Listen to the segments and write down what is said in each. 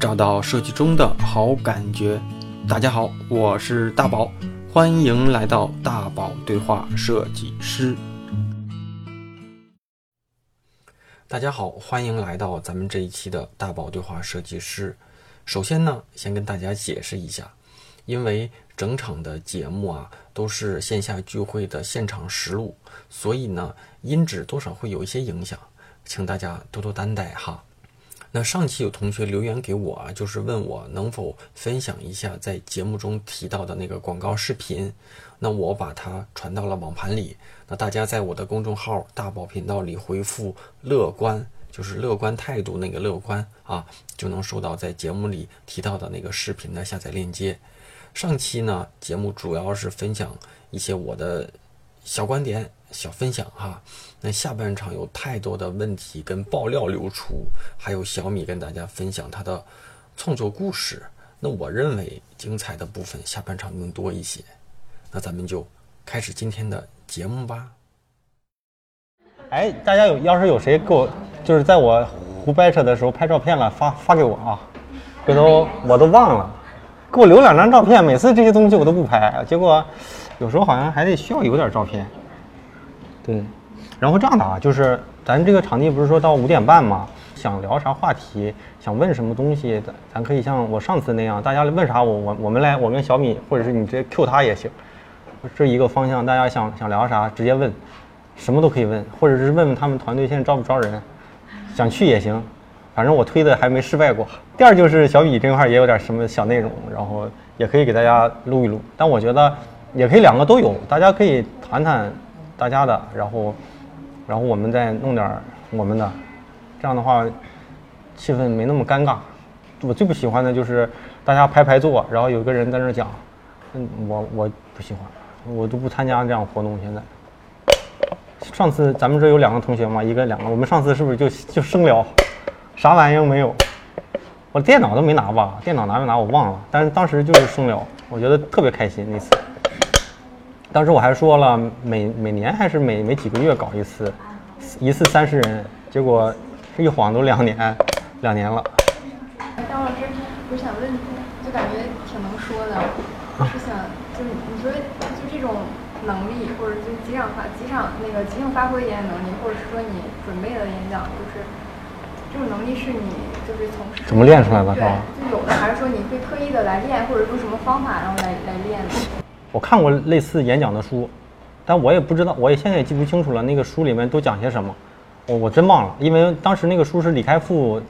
找到设计中的好感觉。大家好，我是大宝，欢迎来到大宝对话设计师。大家好，欢迎来到咱们这一期的大宝对话设计师。首先呢，先跟大家解释一下，因为整场的节目啊都是线下聚会的现场实录，所以呢音质多少会有一些影响，请大家多多担待哈。那上期有同学留言给我啊，就是问我能否分享一下在节目中提到的那个广告视频。那我把它传到了网盘里。那大家在我的公众号“大宝频道”里回复“乐观”，就是乐观态度那个乐观啊，就能收到在节目里提到的那个视频的下载链接。上期呢，节目主要是分享一些我的小观点。小分享哈，那下半场有太多的问题跟爆料流出，还有小米跟大家分享他的创作故事。那我认为精彩的部分下半场更多一些。那咱们就开始今天的节目吧。哎，大家有要是有谁给我就是在我胡掰扯的时候拍照片了，发发给我啊，这都我都忘了，给我留两张照片。每次这些东西我都不拍，结果有时候好像还得需要有点照片。对，然后这样的啊，就是咱这个场地不是说到五点半吗？想聊啥话题，想问什么东西，咱咱可以像我上次那样，大家问啥我我我们来，我跟小米或者是你直接 Q 他也行，这一个方向。大家想想聊啥，直接问，什么都可以问，或者是问问他们团队现在招不招人，想去也行，反正我推的还没失败过。第二就是小米这块也有点什么小内容，然后也可以给大家录一录，但我觉得也可以两个都有，大家可以谈谈。大家的，然后，然后我们再弄点我们的，这样的话，气氛没那么尴尬。我最不喜欢的就是大家排排坐，然后有个人在那讲，嗯，我我不喜欢，我都不参加这样活动。现在，上次咱们这有两个同学嘛，一个两个，我们上次是不是就就生聊，啥玩意没有？我电脑都没拿吧？电脑拿没拿我忘了，但是当时就是生聊，我觉得特别开心那次。当时我还说了，每每年还是每每几个月搞一次，一次三十人，结果一晃都两年，两年了。张老师，我想问，就感觉挺能说的，是想就是你说就这种能力，或者就即场发即场那个即兴发挥演讲能力，或者是说你准备的演讲，就是这种能力是你就是从怎么练出来的？对，就有的，还是说你会特意的来练，或者说什么方法然后来来练的？我看过类似演讲的书，但我也不知道，我也现在也记不清楚了。那个书里面都讲些什么，我我真忘了。因为当时那个书是李开复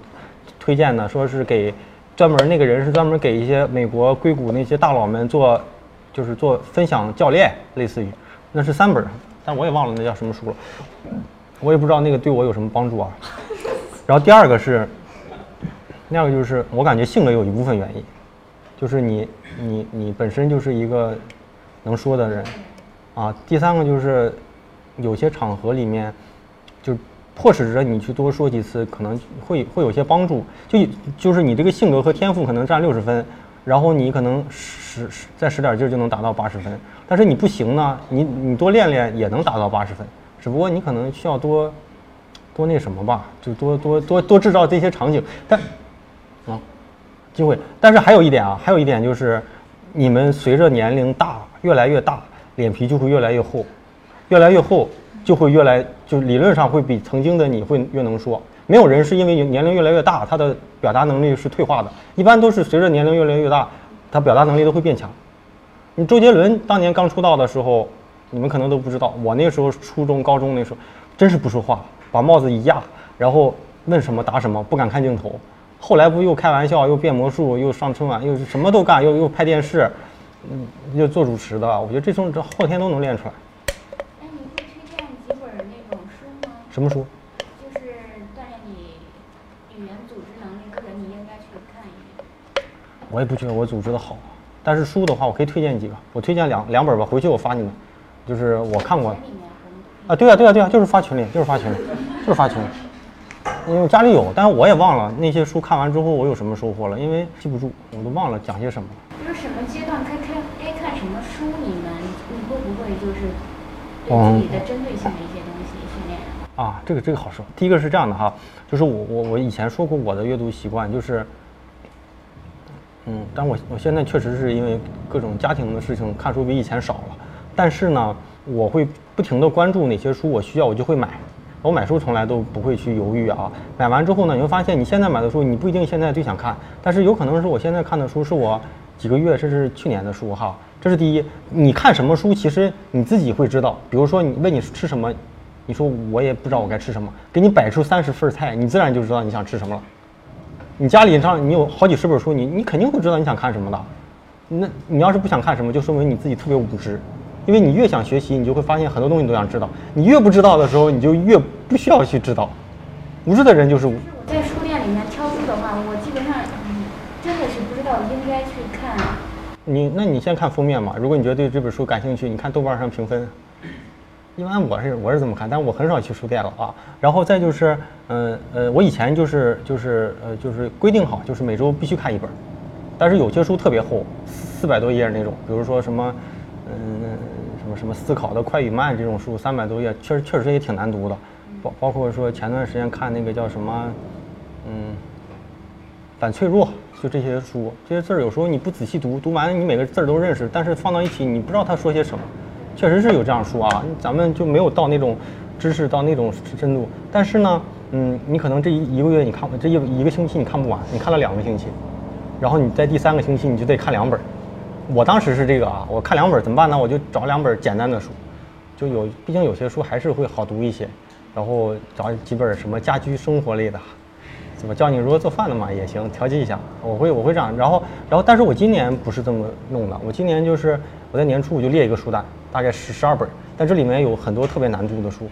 推荐的，说是给专门那个人是专门给一些美国硅谷那些大佬们做，就是做分享教练，类似于，那是三本，但我也忘了那叫什么书了。我也不知道那个对我有什么帮助啊。然后第二个是，那个就是我感觉性格有一部分原因，就是你你你本身就是一个。能说的人，啊，第三个就是有些场合里面，就迫使着你去多说几次，可能会会有些帮助。就就是你这个性格和天赋可能占六十分，然后你可能使使再使点劲就能达到八十分。但是你不行呢，你你多练练也能达到八十分，只不过你可能需要多多那什么吧，就多多多多制造这些场景。但啊，机会。但是还有一点啊，还有一点就是。你们随着年龄大，越来越大，脸皮就会越来越厚，越来越厚，就会越来就理论上会比曾经的你会越能说。没有人是因为年龄越来越大，他的表达能力是退化的，一般都是随着年龄越来越大，他表达能力都会变强。你周杰伦当年刚出道的时候，你们可能都不知道，我那时候初中、高中那时候，真是不说话，把帽子一压，然后问什么答什么，不敢看镜头。后来不又开玩笑，又变魔术，又上春晚，又什么都干，又又拍电视，嗯，又做主持的。我觉得这种这后天都能练出来。哎，你会推荐几本那种书吗？什么书？就是锻炼你语言组织能力，可你应该去看一遍。我也不觉得我组织的好，但是书的话，我可以推荐几个。我推荐两两本吧，回去我发你们。就是我看过。啊，对啊，对啊，对啊，就是发群里，就是发群里，就是发群里。因为家里有，但是我也忘了那些书看完之后我有什么收获了，因为记不住，我都忘了讲些什么。就是什么阶段该看该看什么书，你们你会不会就是对自己的针对性的一些东西训练？啊，这个这个好说。第一个是这样的哈，就是我我我以前说过我的阅读习惯，就是嗯，但我我现在确实是因为各种家庭的事情，看书比以前少了。但是呢，我会不停的关注哪些书我需要，我就会买。我买书从来都不会去犹豫啊。买完之后呢，你会发现你现在买的书，你不一定现在最想看，但是有可能是我现在看的书是我几个月甚至去年的书哈。这是第一，你看什么书，其实你自己会知道。比如说你问你吃什么，你说我也不知道我该吃什么，给你摆出三十份菜，你自然就知道你想吃什么了。你家里上你有好几十本书，你你肯定会知道你想看什么的。那你要是不想看什么，就说明你自己特别无知。因为你越想学习，你就会发现很多东西你都想知道。你越不知道的时候，你就越不需要去知道。无知的人就是无。在书店里面挑书的话，我基本上真的是不知道应该去看。你那你先看封面嘛。如果你觉得对这本书感兴趣，你看豆瓣上评分。一般我是我是这么看，但我很少去书店了啊。然后再就是，嗯呃，我以前就是就是呃就是规定好，就是每周必须看一本。但是有些书特别厚，四百多页那种，比如说什么，嗯什么什么思考的快与慢这种书，三百多页，确实确实也挺难读的。包包括说前段时间看那个叫什么，嗯，反脆弱，就这些书，这些字儿有时候你不仔细读，读完你每个字儿都认识，但是放到一起你不知道他说些什么。确实是有这样书啊，咱们就没有到那种知识到那种深度。但是呢，嗯，你可能这一一个月你看这一一个星期你看不完，你看了两个星期，然后你在第三个星期你就得看两本。我当时是这个啊，我看两本怎么办呢？我就找两本简单的书，就有，毕竟有些书还是会好读一些。然后找几本什么家居生活类的，怎么教你如何做饭的嘛也行，调剂一下。我会我会这样。然后然后，但是我今年不是这么弄的，我今年就是我在年初我就列一个书单。大概十十二本，但这里面有很多特别难读的书，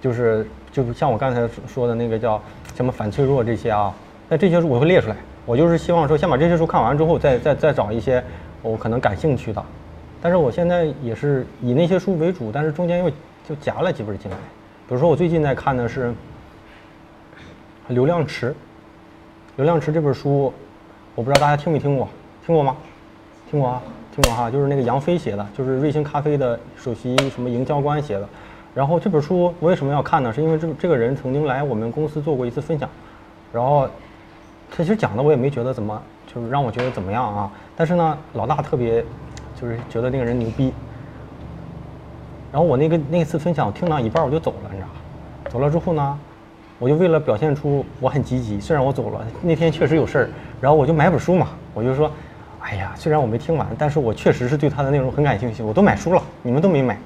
就是就像我刚才说的那个叫什么反脆弱这些啊，那这些书我会列出来。我就是希望说先把这些书看完之后，再再再找一些我可能感兴趣的。但是我现在也是以那些书为主，但是中间又就夹了几本进来。比如说我最近在看的是《流量池》，《流量池》这本书，我不知道大家听没听过，听过吗？听过啊。听过哈，就是那个杨飞写的，就是瑞幸咖啡的首席什么营销官写的。然后这本书我为什么要看呢？是因为这这个人曾经来我们公司做过一次分享，然后他其实讲的我也没觉得怎么，就是让我觉得怎么样啊。但是呢，老大特别就是觉得那个人牛逼。然后我那个那次分享我听到一半我就走了，你知道吧？走了之后呢，我就为了表现出我很积极，虽然我走了，那天确实有事儿，然后我就买本书嘛，我就说。哎呀，虽然我没听完，但是我确实是对它的内容很感兴趣。我都买书了，你们都没买。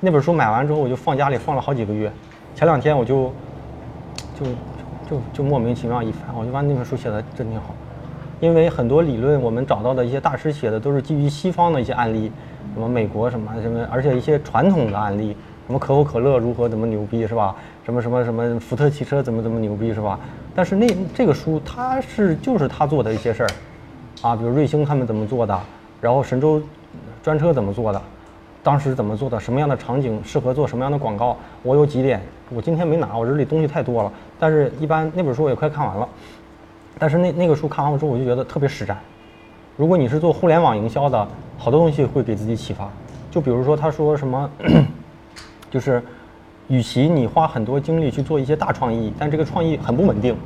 那本书买完之后，我就放家里放了好几个月。前两天我就，就，就就莫名其妙一翻，我就发现那本书写的真挺好。因为很多理论我们找到的一些大师写的都是基于西方的一些案例，什么美国什么什么，而且一些传统的案例，什么可口可乐如何怎么牛逼是吧？什么什么什么福特汽车怎么怎么牛逼是吧？但是那这个书它是就是他做的一些事儿。啊，比如瑞星他们怎么做的，然后神州专车怎么做的，当时怎么做的，什么样的场景适合做什么样的广告，我有几点，我今天没拿，我这里东西太多了。但是一般那本书我也快看完了，但是那那个书看完之后，我就觉得特别实战。如果你是做互联网营销的，好多东西会给自己启发。就比如说他说什么，就是，与其你花很多精力去做一些大创意，但这个创意很不稳定，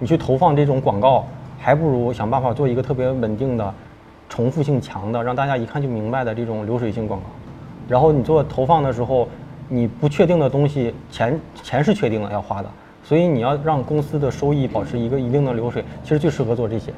你去投放这种广告。还不如想办法做一个特别稳定的、重复性强的、让大家一看就明白的这种流水性广告。然后你做投放的时候，你不确定的东西，钱钱是确定的要花的，所以你要让公司的收益保持一个一定的流水，其实最适合做这些。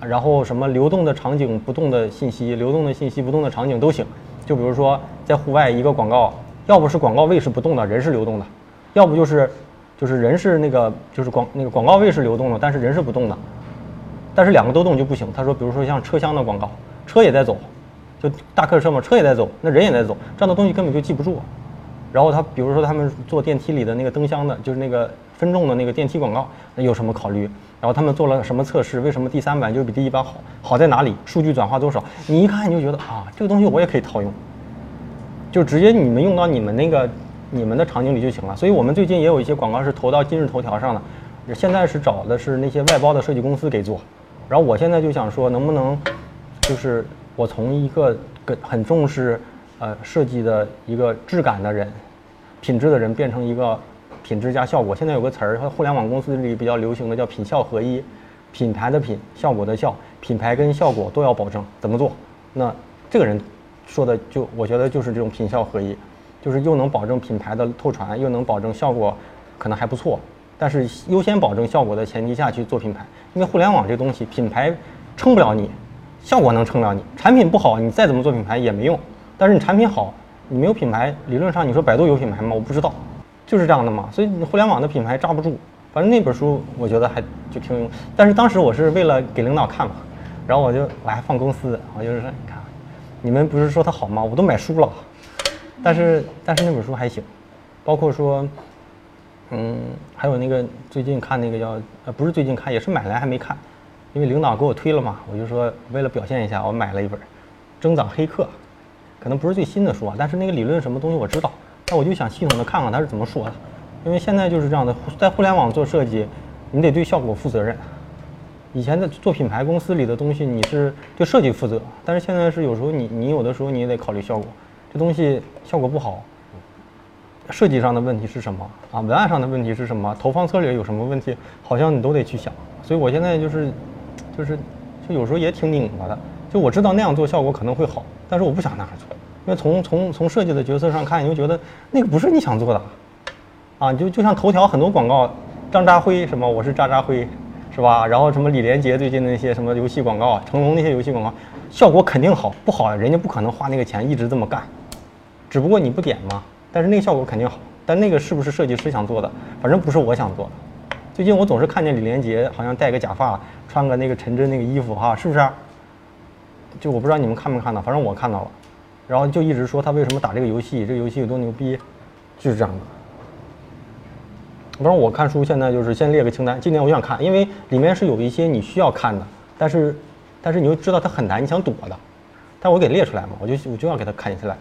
然后什么流动的场景、不动的信息、流动的信息、不动的场景都行。就比如说在户外一个广告，要不是广告位是不动的，人是流动的；要不就是就是人是那个就是广那个广告位是流动的，但是人是不动的。但是两个都动就不行。他说，比如说像车厢的广告，车也在走，就大客车嘛，车也在走，那人也在走，这样的东西根本就记不住。然后他比如说他们做电梯里的那个灯箱的，就是那个分众的那个电梯广告，那有什么考虑？然后他们做了什么测试？为什么第三版就比第一版好？好在哪里？数据转化多少？你一看你就觉得啊，这个东西我也可以套用，就直接你们用到你们那个你们的场景里就行了。所以我们最近也有一些广告是投到今日头条上的，现在是找的是那些外包的设计公司给做。然后我现在就想说，能不能，就是我从一个很很重视，呃，设计的一个质感的人，品质的人，变成一个品质加效果。现在有个词儿，互联网公司里比较流行的叫品效合一，品牌的品，效果的效，品牌跟效果都要保证，怎么做？那这个人说的就我觉得就是这种品效合一，就是又能保证品牌的透传，又能保证效果可能还不错，但是优先保证效果的前提下去做品牌，因为互联网这东西品牌撑不了你，效果能撑了你，产品不好你再怎么做品牌也没用，但是你产品好，你没有品牌，理论上你说百度有品牌吗？我不知道，就是这样的嘛，所以互联网的品牌扎不住。反正那本书我觉得还就挺有用，但是当时我是为了给领导看嘛，然后我就我还放公司，我就是说你看，你们不是说它好吗？我都买书了，但是但是那本书还行，包括说，嗯，还有那个最近看那个叫呃不是最近看，也是买来还没看，因为领导给我推了嘛，我就说为了表现一下，我买了一本《增长黑客》，可能不是最新的书啊，但是那个理论什么东西我知道，但我就想系统的看看他是怎么说的。因为现在就是这样的，在互联网做设计，你得对效果负责任。以前的做品牌公司里的东西，你是对设计负责，但是现在是有时候你你有的时候你也得考虑效果，这东西效果不好，设计上的问题是什么啊？文案上的问题是什么？投放策略有什么问题？好像你都得去想。所以我现在就是，就是就有时候也挺拧巴的。就我知道那样做效果可能会好，但是我不想那样做，因为从从从设计的角色上看，你就觉得那个不是你想做的。啊，就就像头条很多广告，张扎辉什么我是渣渣辉，是吧？然后什么李连杰最近那些什么游戏广告，成龙那些游戏广告，效果肯定好，不好人家不可能花那个钱一直这么干，只不过你不点嘛。但是那个效果肯定好，但那个是不是设计师想做的？反正不是我想做的。最近我总是看见李连杰好像戴个假发，穿个那个陈真那个衣服哈，是不是？就我不知道你们看没看到，反正我看到了。然后就一直说他为什么打这个游戏，这个游戏有多牛逼，就是这样的。反正我看书现在就是先列个清单，今年我想看，因为里面是有一些你需要看的，但是，但是你又知道它很难，你想躲的，但我给列出来嘛，我就我就要给它看下来。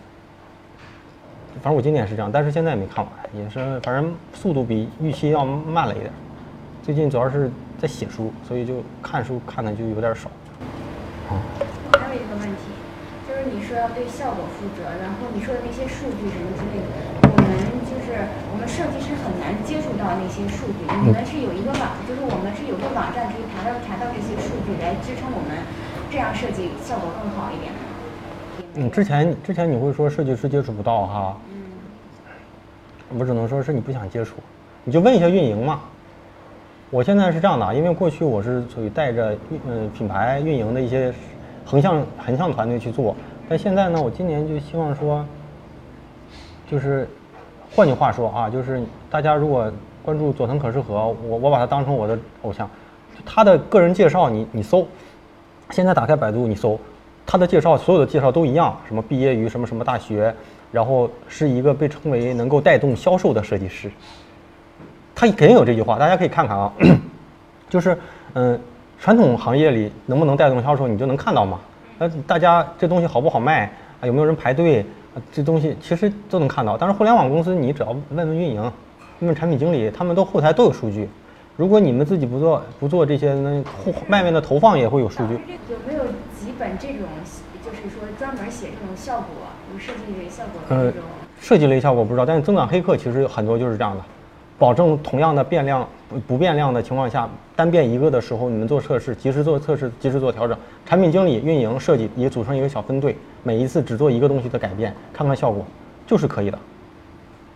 反正我今年是这样，但是现在也没看完，也是反正速度比预期要慢了一点。最近主要是在写书，所以就看书看的就有点少。我还有一个问题，就是你说要对效果负责，然后你说的那些数据什么之类的。我们就是我们设计师很难接触到那些数据，你们是有一个网，就是我们是有个网站可以查到查到这些数据来支撑我们这样设计效果更好一点。嗯，之前之前你会说设计师接触不到哈，嗯，我只能说是你不想接触，你就问一下运营嘛。我现在是这样的，因为过去我是属于带着运嗯品牌运营的一些横向横向团队去做，但现在呢，我今年就希望说，就是。换句话说啊，就是大家如果关注佐藤可士和，我我把他当成我的偶像，他的个人介绍你你搜，现在打开百度你搜，他的介绍所有的介绍都一样，什么毕业于什么什么大学，然后是一个被称为能够带动销售的设计师，他肯定有这句话，大家可以看看啊，就是嗯，传统行业里能不能带动销售，你就能看到嘛，那大家这东西好不好卖啊，有没有人排队？这东西其实都能看到，但是互联网公司你只要问问运营，问问产品经理，他们都后台都有数据。如果你们自己不做不做这些，那后外面的投放也会有数据。有没有几本这种，就是说专门写这种效果，有设计类效果的这种？设计类效果不知道，但是增长黑客其实很多就是这样的。保证同样的变量不不变量的情况下，单变一个的时候，你们做测试，及时做测试，及时做调整。产品经理、运营、设计也组成一个小分队，每一次只做一个东西的改变，看看效果，就是可以的。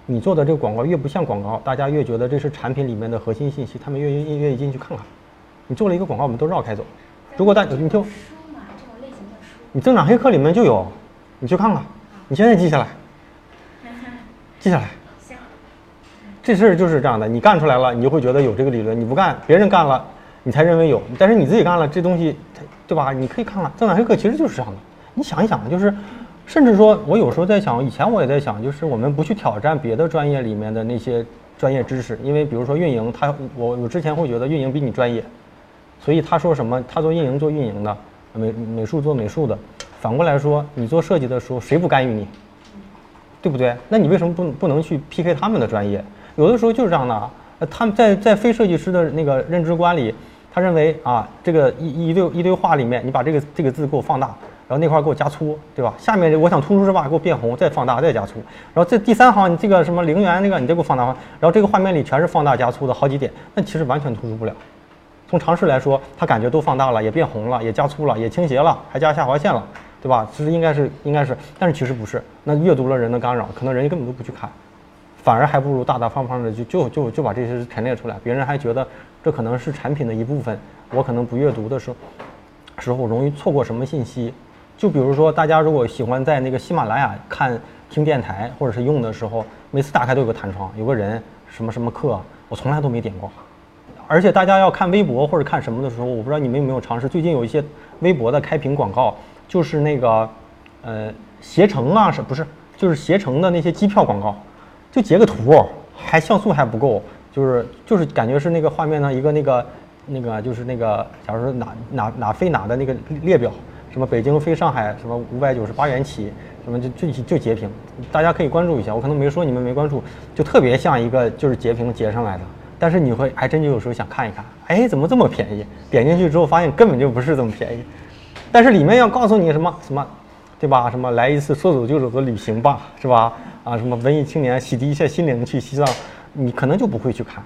你做的这个广告越不像广告，大家越觉得这是产品里面的核心信息，他们越愿愿意进去看看。你做了一个广告，我们都绕开走。如果大你就你增长黑客里面就有，你去看看，你现在记下来，记下来。这事儿就是这样的，你干出来了，你就会觉得有这个理论；你不干，别人干了，你才认为有。但是你自己干了，这东西，对吧？你可以看看增长黑客其实就是这样的。你想一想，就是，甚至说我有时候在想，以前我也在想，就是我们不去挑战别的专业里面的那些专业知识，因为比如说运营，他我我之前会觉得运营比你专业，所以他说什么，他做运营做运营的，美美术做美术的，反过来说，你做设计的时候谁不干预你？对不对？那你为什么不不能去 PK 他们的专业？有的时候就是这样的啊，他们在在非设计师的那个认知观里，他认为啊，这个一一堆一堆画里面，你把这个这个字给我放大，然后那块给我加粗，对吧？下面我想突出这画给我变红，再放大再加粗，然后这第三行你这个什么陵园那个你再给我放大，然后这个画面里全是放大加粗的好几点，那其实完全突出不了。从常识来说，他感觉都放大了，也变红了，也加粗了，也倾斜了，还加下划线了，对吧？其实应该是应该是，但是其实不是。那阅读了人的干扰，可能人家根本都不去看，反而还不如大大方方的就就就就把这些陈列出来，别人还觉得这可能是产品的一部分。我可能不阅读的时候，时候容易错过什么信息。就比如说，大家如果喜欢在那个喜马拉雅看听电台或者是用的时候，每次打开都有个弹窗，有个人什么什么课，我从来都没点过。而且大家要看微博或者看什么的时候，我不知道你们有没有尝试，最近有一些微博的开屏广告，就是那个呃携程啊，是不是？就是携程的那些机票广告，就截个图，还像素还不够，就是就是感觉是那个画面呢一个那个那个就是那个，假如说哪哪哪飞哪的那个列表，什么北京飞上海什么五百九十八元起，什么就就就截屏，大家可以关注一下，我可能没说你们没关注，就特别像一个就是截屏截上来的。但是你会还真就有时候想看一看，哎，怎么这么便宜？点进去之后发现根本就不是这么便宜，但是里面要告诉你什么什么，对吧？什么来一次说走就走的旅行吧，是吧？啊，什么文艺青年洗涤一下心灵去西藏，你可能就不会去看。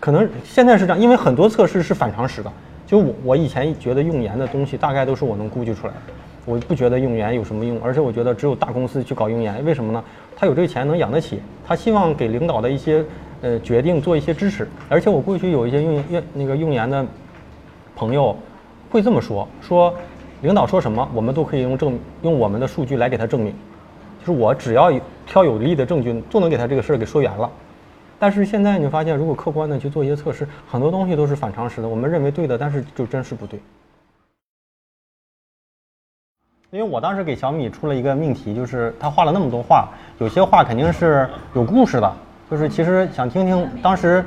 可能现在是这样，因为很多测试是反常识的。就我我以前觉得用盐的东西，大概都是我能估计出来的。我不觉得用盐有什么用，而且我觉得只有大公司去搞用盐，为什么呢？他有这个钱能养得起，他希望给领导的一些呃决定做一些支持。而且我过去有一些用用那个用盐的朋友会这么说：说领导说什么，我们都可以用证用我们的数据来给他证明。就是我只要挑有利的证据，就能给他这个事儿给说圆了。但是现在你发现，如果客观的去做一些测试，很多东西都是反常识的。我们认为对的，但是就真是不对。因为我当时给小米出了一个命题，就是他画了那么多画，有些画肯定是有故事的，就是其实想听听当时，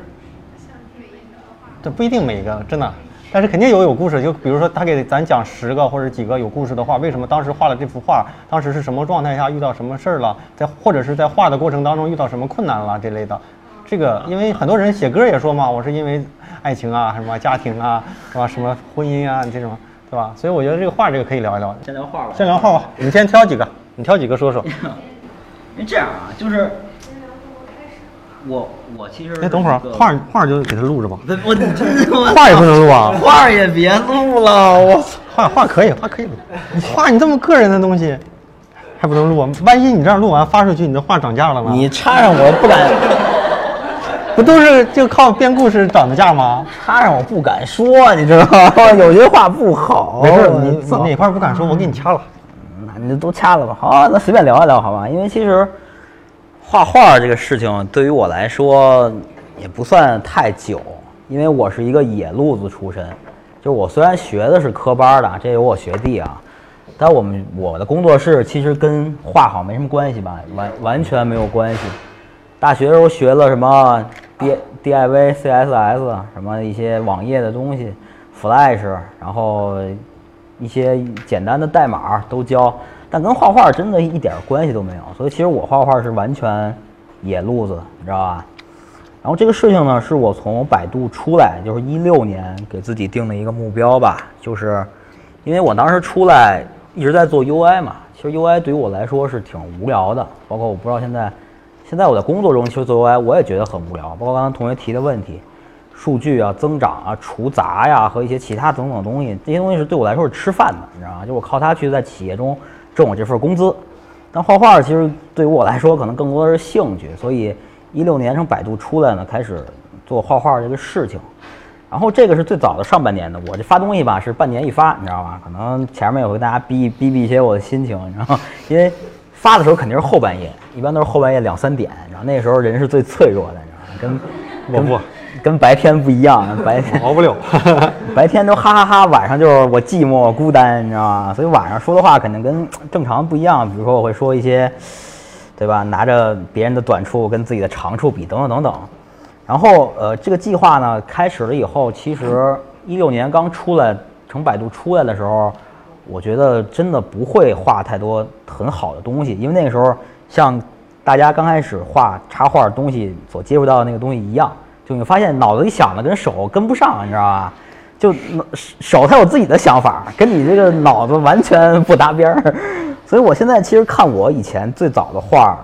这不一定每一个真的，但是肯定有有故事。就比如说他给咱讲十个或者几个有故事的画，为什么当时画了这幅画，当时是什么状态下遇到什么事儿了，在或者是在画的过程当中遇到什么困难了这类的。这个因为很多人写歌也说嘛，我是因为爱情啊，什么家庭啊，是吧？什么婚姻啊这种。对吧？所以我觉得这个画，这个可以聊一聊。先聊画吧。先聊画吧。你先挑几个，你挑几个说说。因为这样啊，就是我我其实哎，等会儿画画就给他录着吧。我 我画也不能录啊。画也别录了，我画画可以，画可以录。你画你这么个人的东西，还不能录？万一你这样录完发出去，你的画涨价了呢？你插上我不敢。不都是就靠编故事涨的价吗？插上我不敢说，你知道吗？有些话不好。没事，你哪块不敢说，我给你掐了。那你都掐了吧。好，那随便聊一聊，好吧？因为其实画画这个事情对于我来说也不算太久，因为我是一个野路子出身。就我虽然学的是科班的，这有我学弟啊，但我们我的工作室其实跟画好没什么关系吧，完完全没有关系。大学时候学了什么？D D I V C S S 什么一些网页的东西，Flash，然后一些简单的代码都教，但跟画画真的一点关系都没有。所以其实我画画是完全野路子，你知道吧？然后这个事情呢，是我从百度出来，就是一六年给自己定的一个目标吧，就是因为我当时出来一直在做 UI 嘛，其实 UI 对于我来说是挺无聊的，包括我不知道现在。现在我在工作中其实做 UI，我也觉得很无聊。包括刚刚同学提的问题，数据啊、增长啊、除杂呀和一些其他等等东西，这些东西是对我来说是吃饭的，你知道吗？就我靠它去在企业中挣我这份工资。但画画其实对于我来说可能更多的是兴趣，所以一六年从百度出来呢，开始做画画这个事情。然后这个是最早的上半年的，我这发东西吧是半年一发，你知道吧？可能前面也会大家逼逼逼一些我的心情，你知道吗？因为。发的时候肯定是后半夜，一般都是后半夜两三点，然后那时候人是最脆弱的，你知道吗？跟我不跟白天不一样，白天 熬不了，白天都哈哈哈，晚上就是我寂寞孤单，你知道吗？所以晚上说的话肯定跟正常不一样，比如说我会说一些，对吧？拿着别人的短处跟自己的长处比，等等等等。然后呃，这个计划呢开始了以后，其实一六年刚出来，从百度出来的时候。我觉得真的不会画太多很好的东西，因为那个时候像大家刚开始画插画东西所接触到的那个东西一样，就你发现脑子里想的跟手跟不上，你知道吧？就手它有自己的想法，跟你这个脑子完全不搭边儿。所以我现在其实看我以前最早的画，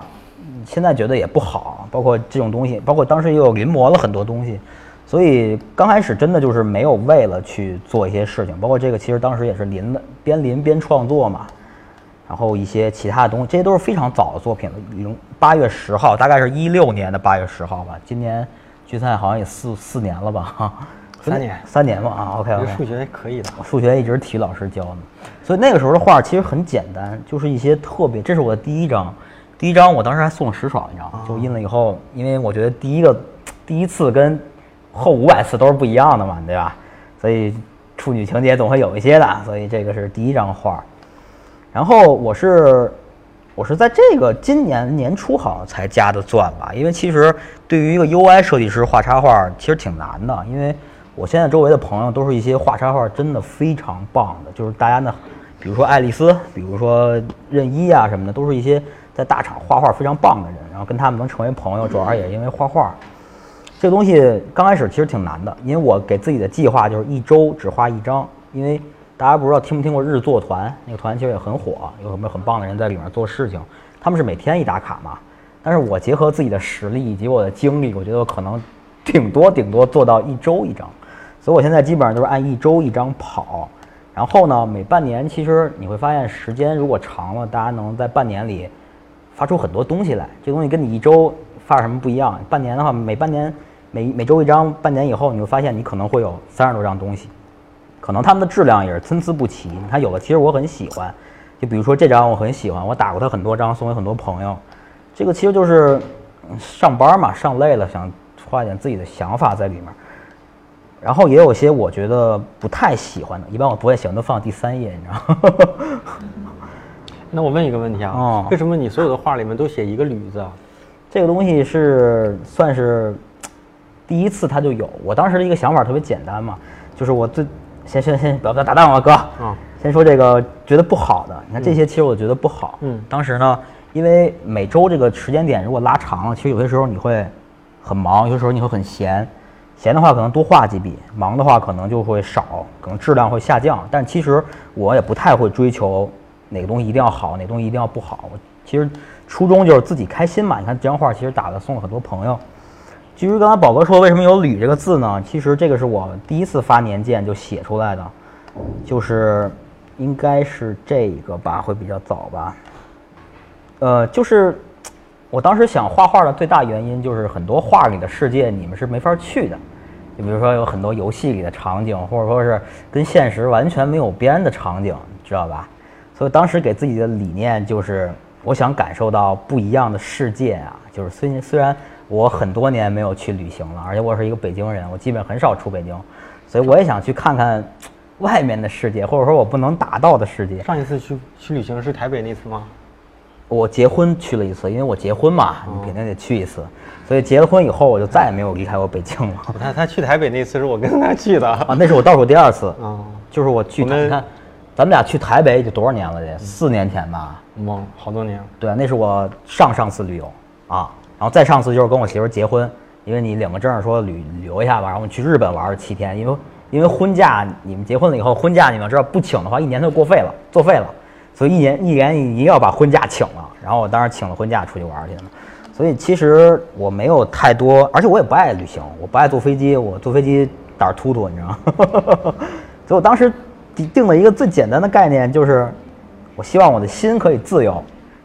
现在觉得也不好，包括这种东西，包括当时又临摹了很多东西，所以刚开始真的就是没有为了去做一些事情，包括这个其实当时也是临的边临边创作嘛，然后一些其他的东西，这些都是非常早的作品了。零八月十号，大概是一六年的八月十号吧，今年距赛好像也四四年了吧？哈，三年三年吧啊，OK 我 OK 数学还可以的。数学一直是体育老师教的，所以那个时候的画其实很简单，就是一些特别。这是我的第一张，第一张我当时还送了石爽一张，就印了以后，因为我觉得第一个第一次跟后五百次都是不一样的嘛，对吧？所以处女情节总会有一些的，所以这个是第一张画。然后我是我是在这个今年年初好像才加的钻吧，因为其实对于一个 UI 设计师画插画其实挺难的，因为我现在周围的朋友都是一些画插画真的非常棒的，就是大家呢，比如说爱丽丝，比如说任一啊什么的，都是一些在大厂画画非常棒的人，然后跟他们能成为朋友，主要也因为画画。这个东西刚开始其实挺难的，因为我给自己的计划就是一周只画一张，因为大家不知道听没听过日作团，那个团其实也很火，有很多很棒的人在里面做事情，他们是每天一打卡嘛。但是我结合自己的实力以及我的精力，我觉得我可能顶多顶多做到一周一张，所以我现在基本上都是按一周一张跑。然后呢，每半年其实你会发现时间如果长了，大家能在半年里发出很多东西来。这东西跟你一周发什么不一样？半年的话，每半年每每周一张，半年以后你会发现你可能会有三十多张东西，可能他们的质量也是参差不齐。你看有的其实我很喜欢，就比如说这张我很喜欢，我打过它很多张，送给很多朋友。这个其实就是嗯上班嘛，上累了想画一点自己的想法在里面。然后也有些我觉得不太喜欢的，一般我不会喜欢都放第三页，你知道吗？那我问一个问题啊，哦为什么你所有的画里面都写一个吕字啊？这个东西是算是第一次它就有。我当时的一个想法特别简单嘛，就是我最先先先不要不要打断我哥，嗯先说这个觉得不好的。你看这些其实我觉得不好。嗯当时呢，因为每周这个时间点如果拉长了，其实有些时候你会很忙，有些时候你会很闲。闲的话可能多画几笔，忙的话可能就会少，可能质量会下降。但其实我也不太会追求哪个东西一定要好，哪个东西一定要不好。我其实初衷就是自己开心嘛。你看这张画其实打了送了很多朋友。至于刚才宝哥说为什么有“吕”这个字呢？其实这个是我第一次发年鉴就写出来的，就是应该是这个吧，会比较早吧。呃，就是我当时想画画的最大原因就是很多画里的世界你们是没法去的，就比如说有很多游戏里的场景，或者说是跟现实完全没有边的场景，知道吧？所以当时给自己的理念就是，我想感受到不一样的世界啊。就是虽虽然我很多年没有去旅行了，而且我是一个北京人，我基本很少出北京，所以我也想去看看外面的世界，或者说我不能达到的世界。上一次去去旅行是台北那次吗？我结婚去了一次，因为我结婚嘛，你肯定得去一次。所以结了婚以后，我就再也没有离开过北京了。他他去台北那次是我跟他去的。啊，那是我倒数第二次，啊，就是我去你看，咱们俩去台北得多少年了？得四年前吧？好多年了。对，那是我上上次旅游啊，然后再上次就是跟我媳妇结婚，因为你领个证说旅旅游一下吧，然后我们去日本玩了七天，因为因为婚假你们结婚了以后，婚假你们知道不请的话，一年就过废了，作废了，所以一年一年一定要把婚假请了，然后我当时请了婚假出去玩去了，所以其实我没有太多，而且我也不爱旅行，我不爱坐飞机，我坐飞机胆儿突突，你知道吗？所以我当时定了一个最简单的概念，就是我希望我的心可以自由，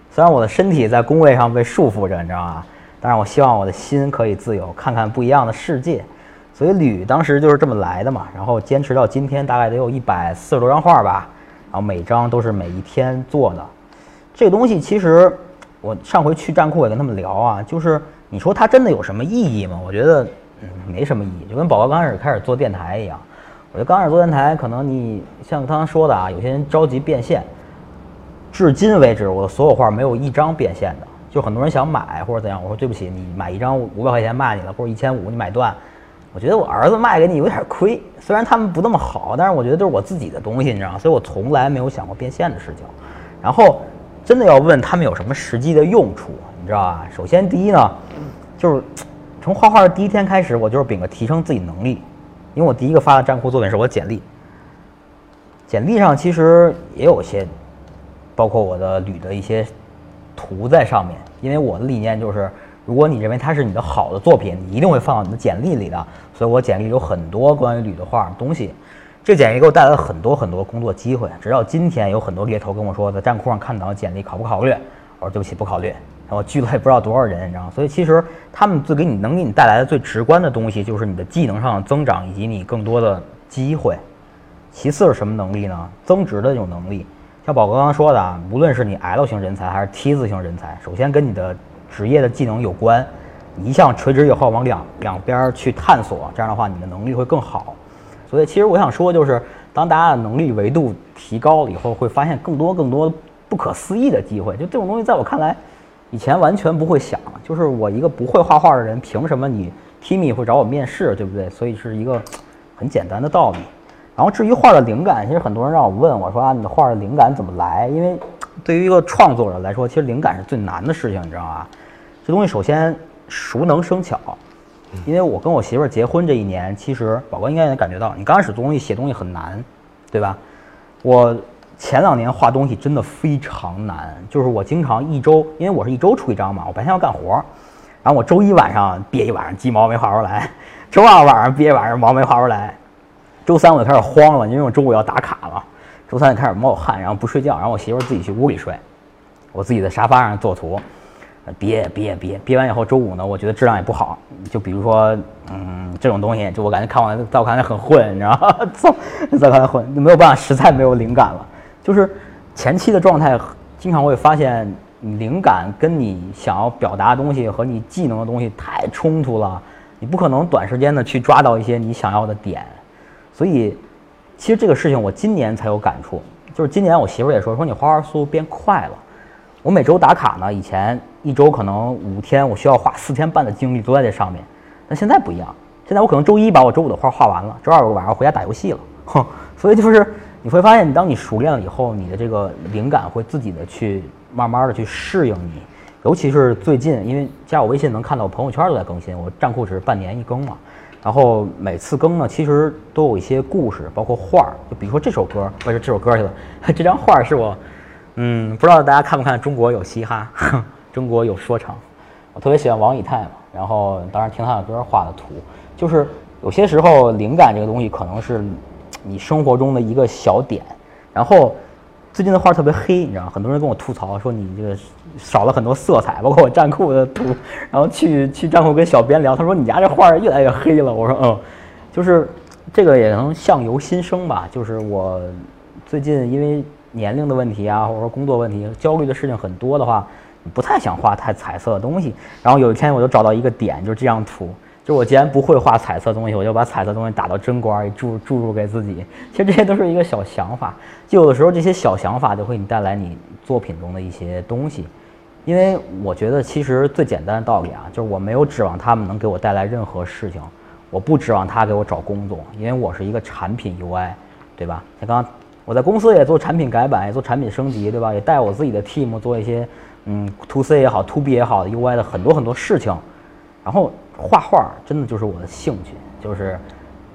虽然我的身体在工位上被束缚着，你知道吗？但是我希望我的心可以自由，看看不一样的世界。所以旅当时就是这么来的嘛，然后坚持到今天，大概得有一百四十多张画吧，然后每张都是每一天做的。这东西其实我上回去站库也跟他们聊啊，就是你说它真的有什么意义吗？我觉得嗯没什么意义，就跟宝宝刚开始开始做电台一样。我觉得刚开始做电台，可能你像刚刚说的啊，有些人着急变现，至今为止，我的所有画没有一张变现的。就很多人想买或者怎样，我说对不起，你买一张五百块钱卖你了，或者一千五你买断，我觉得我儿子卖给你有点亏。虽然他们不那么好，但是我觉得都是我自己的东西，你知道吗？所以我从来没有想过变现的事情。然后真的要问他们有什么实际的用处，你知道吧？首先第一呢，就是从画画的第一天开始，我就是秉着提升自己能力，因为我第一个发的站库作品是我简历，简历上其实也有些，包括我的捋的一些涂在上面，因为我的理念就是，如果你认为它是你的好的作品，你一定会放到你的简历里的。所以我简历有很多关于铝的画东西。这简历给我带来了很多很多工作机会。直到今天，有很多猎头跟我说，在站酷上看到简历考不考虑？我说对不起，不考虑。然后拒了也不知道多少人，你知道吗？所以其实他们最给你能给你带来的最直观的东西，就是你的技能上的增长以及你更多的机会。其次是什么能力呢？增值的这种能力。像宝哥刚刚说的啊，无论是你 L 型人才还是 T 字型人才，首先跟你的职业的技能有关。你一向垂直以后往两两边去探索，这样的话你的能力会更好。所以其实我想说，就是当大家的能力维度提高了以后，会发现更多更多不可思议的机会。就这种东西，在我看来，以前完全不会想。就是我一个不会画画的人，凭什么你 Timmy 会找我面试，对不对？所以是一个很简单的道理。然后至于画的灵感，其实很多人让我问我说啊，你的画的灵感怎么来？因为对于一个创作者来说，其实灵感是最难的事情，你知道吗？这东西首先熟能生巧。因为我跟我媳妇儿结婚这一年，其实宝哥应该也能感觉到，你刚开始做东西写东西很难，对吧？我前两年画东西真的非常难，就是我经常一周，因为我是一周出一张嘛，我白天要干活，然后我周一晚上憋一晚上鸡毛没画出来，周二晚上憋一晚上毛没画出来，周三我就开始慌了，因为我周五要打卡了，周三就开始冒汗，然后不睡觉，然后我媳妇儿自己去屋里睡，我自己在沙发上做图。憋憋憋憋完以后，周五呢，我觉得质量也不好。就比如说，嗯，这种东西，就我感觉看完在我看来很混，你知道吗？操，在我看来混，就没有办法，实在没有灵感了。就是前期的状态，经常会发现灵感跟你想要表达的东西和你技能的东西太冲突了，你不可能短时间的去抓到一些你想要的点。所以，其实这个事情我今年才有感触，就是今年我媳妇儿也说，说你画画速度变快了。我每周打卡呢，以前一周可能五天，我需要花四天半的精力都在这上面。但现在不一样，现在我可能周一把我周五的画画完了，周二我晚上回家打游戏了。哼，所以就是你会发现，当你熟练了以后，你的这个灵感会自己的去慢慢的去适应你。尤其是最近，因为加我微信能看到我朋友圈都在更新，我站库只是半年一更嘛。然后每次更呢，其实都有一些故事，包括画儿。就比如说这首歌，不是这首歌去了，这张画是我。嗯，不知道大家看不看《中国有嘻哈》，中国有说唱。我特别喜欢王以太嘛，然后当然听他的歌画的图。就是有些时候灵感这个东西可能是你生活中的一个小点。然后最近的画特别黑，你知道很多人跟我吐槽说你这个少了很多色彩，包括我站库的图。然后去去站库跟小编聊，他说你家这画越来越黑了。我说嗯，就是这个也能相由心生吧。就是我最近因为。年龄的问题啊，或者说工作问题，焦虑的事情很多的话，不太想画太彩色的东西。然后有一天我就找到一个点，就是这张图。就我既然不会画彩色东西，我就把彩色东西打到针管里注注入给自己。其实这些都是一个小想法。就有的时候这些小想法就会你带来你作品中的一些东西。因为我觉得其实最简单的道理啊，就是我没有指望他们能给我带来任何事情，我不指望他给我找工作，因为我是一个产品 UI，对吧？像刚刚。我在公司也做产品改版，也做产品升级，对吧？也带我自己的 team 做一些，嗯，to C 也好，to B 也好 UI 的很多很多事情。然后画画真的就是我的兴趣，就是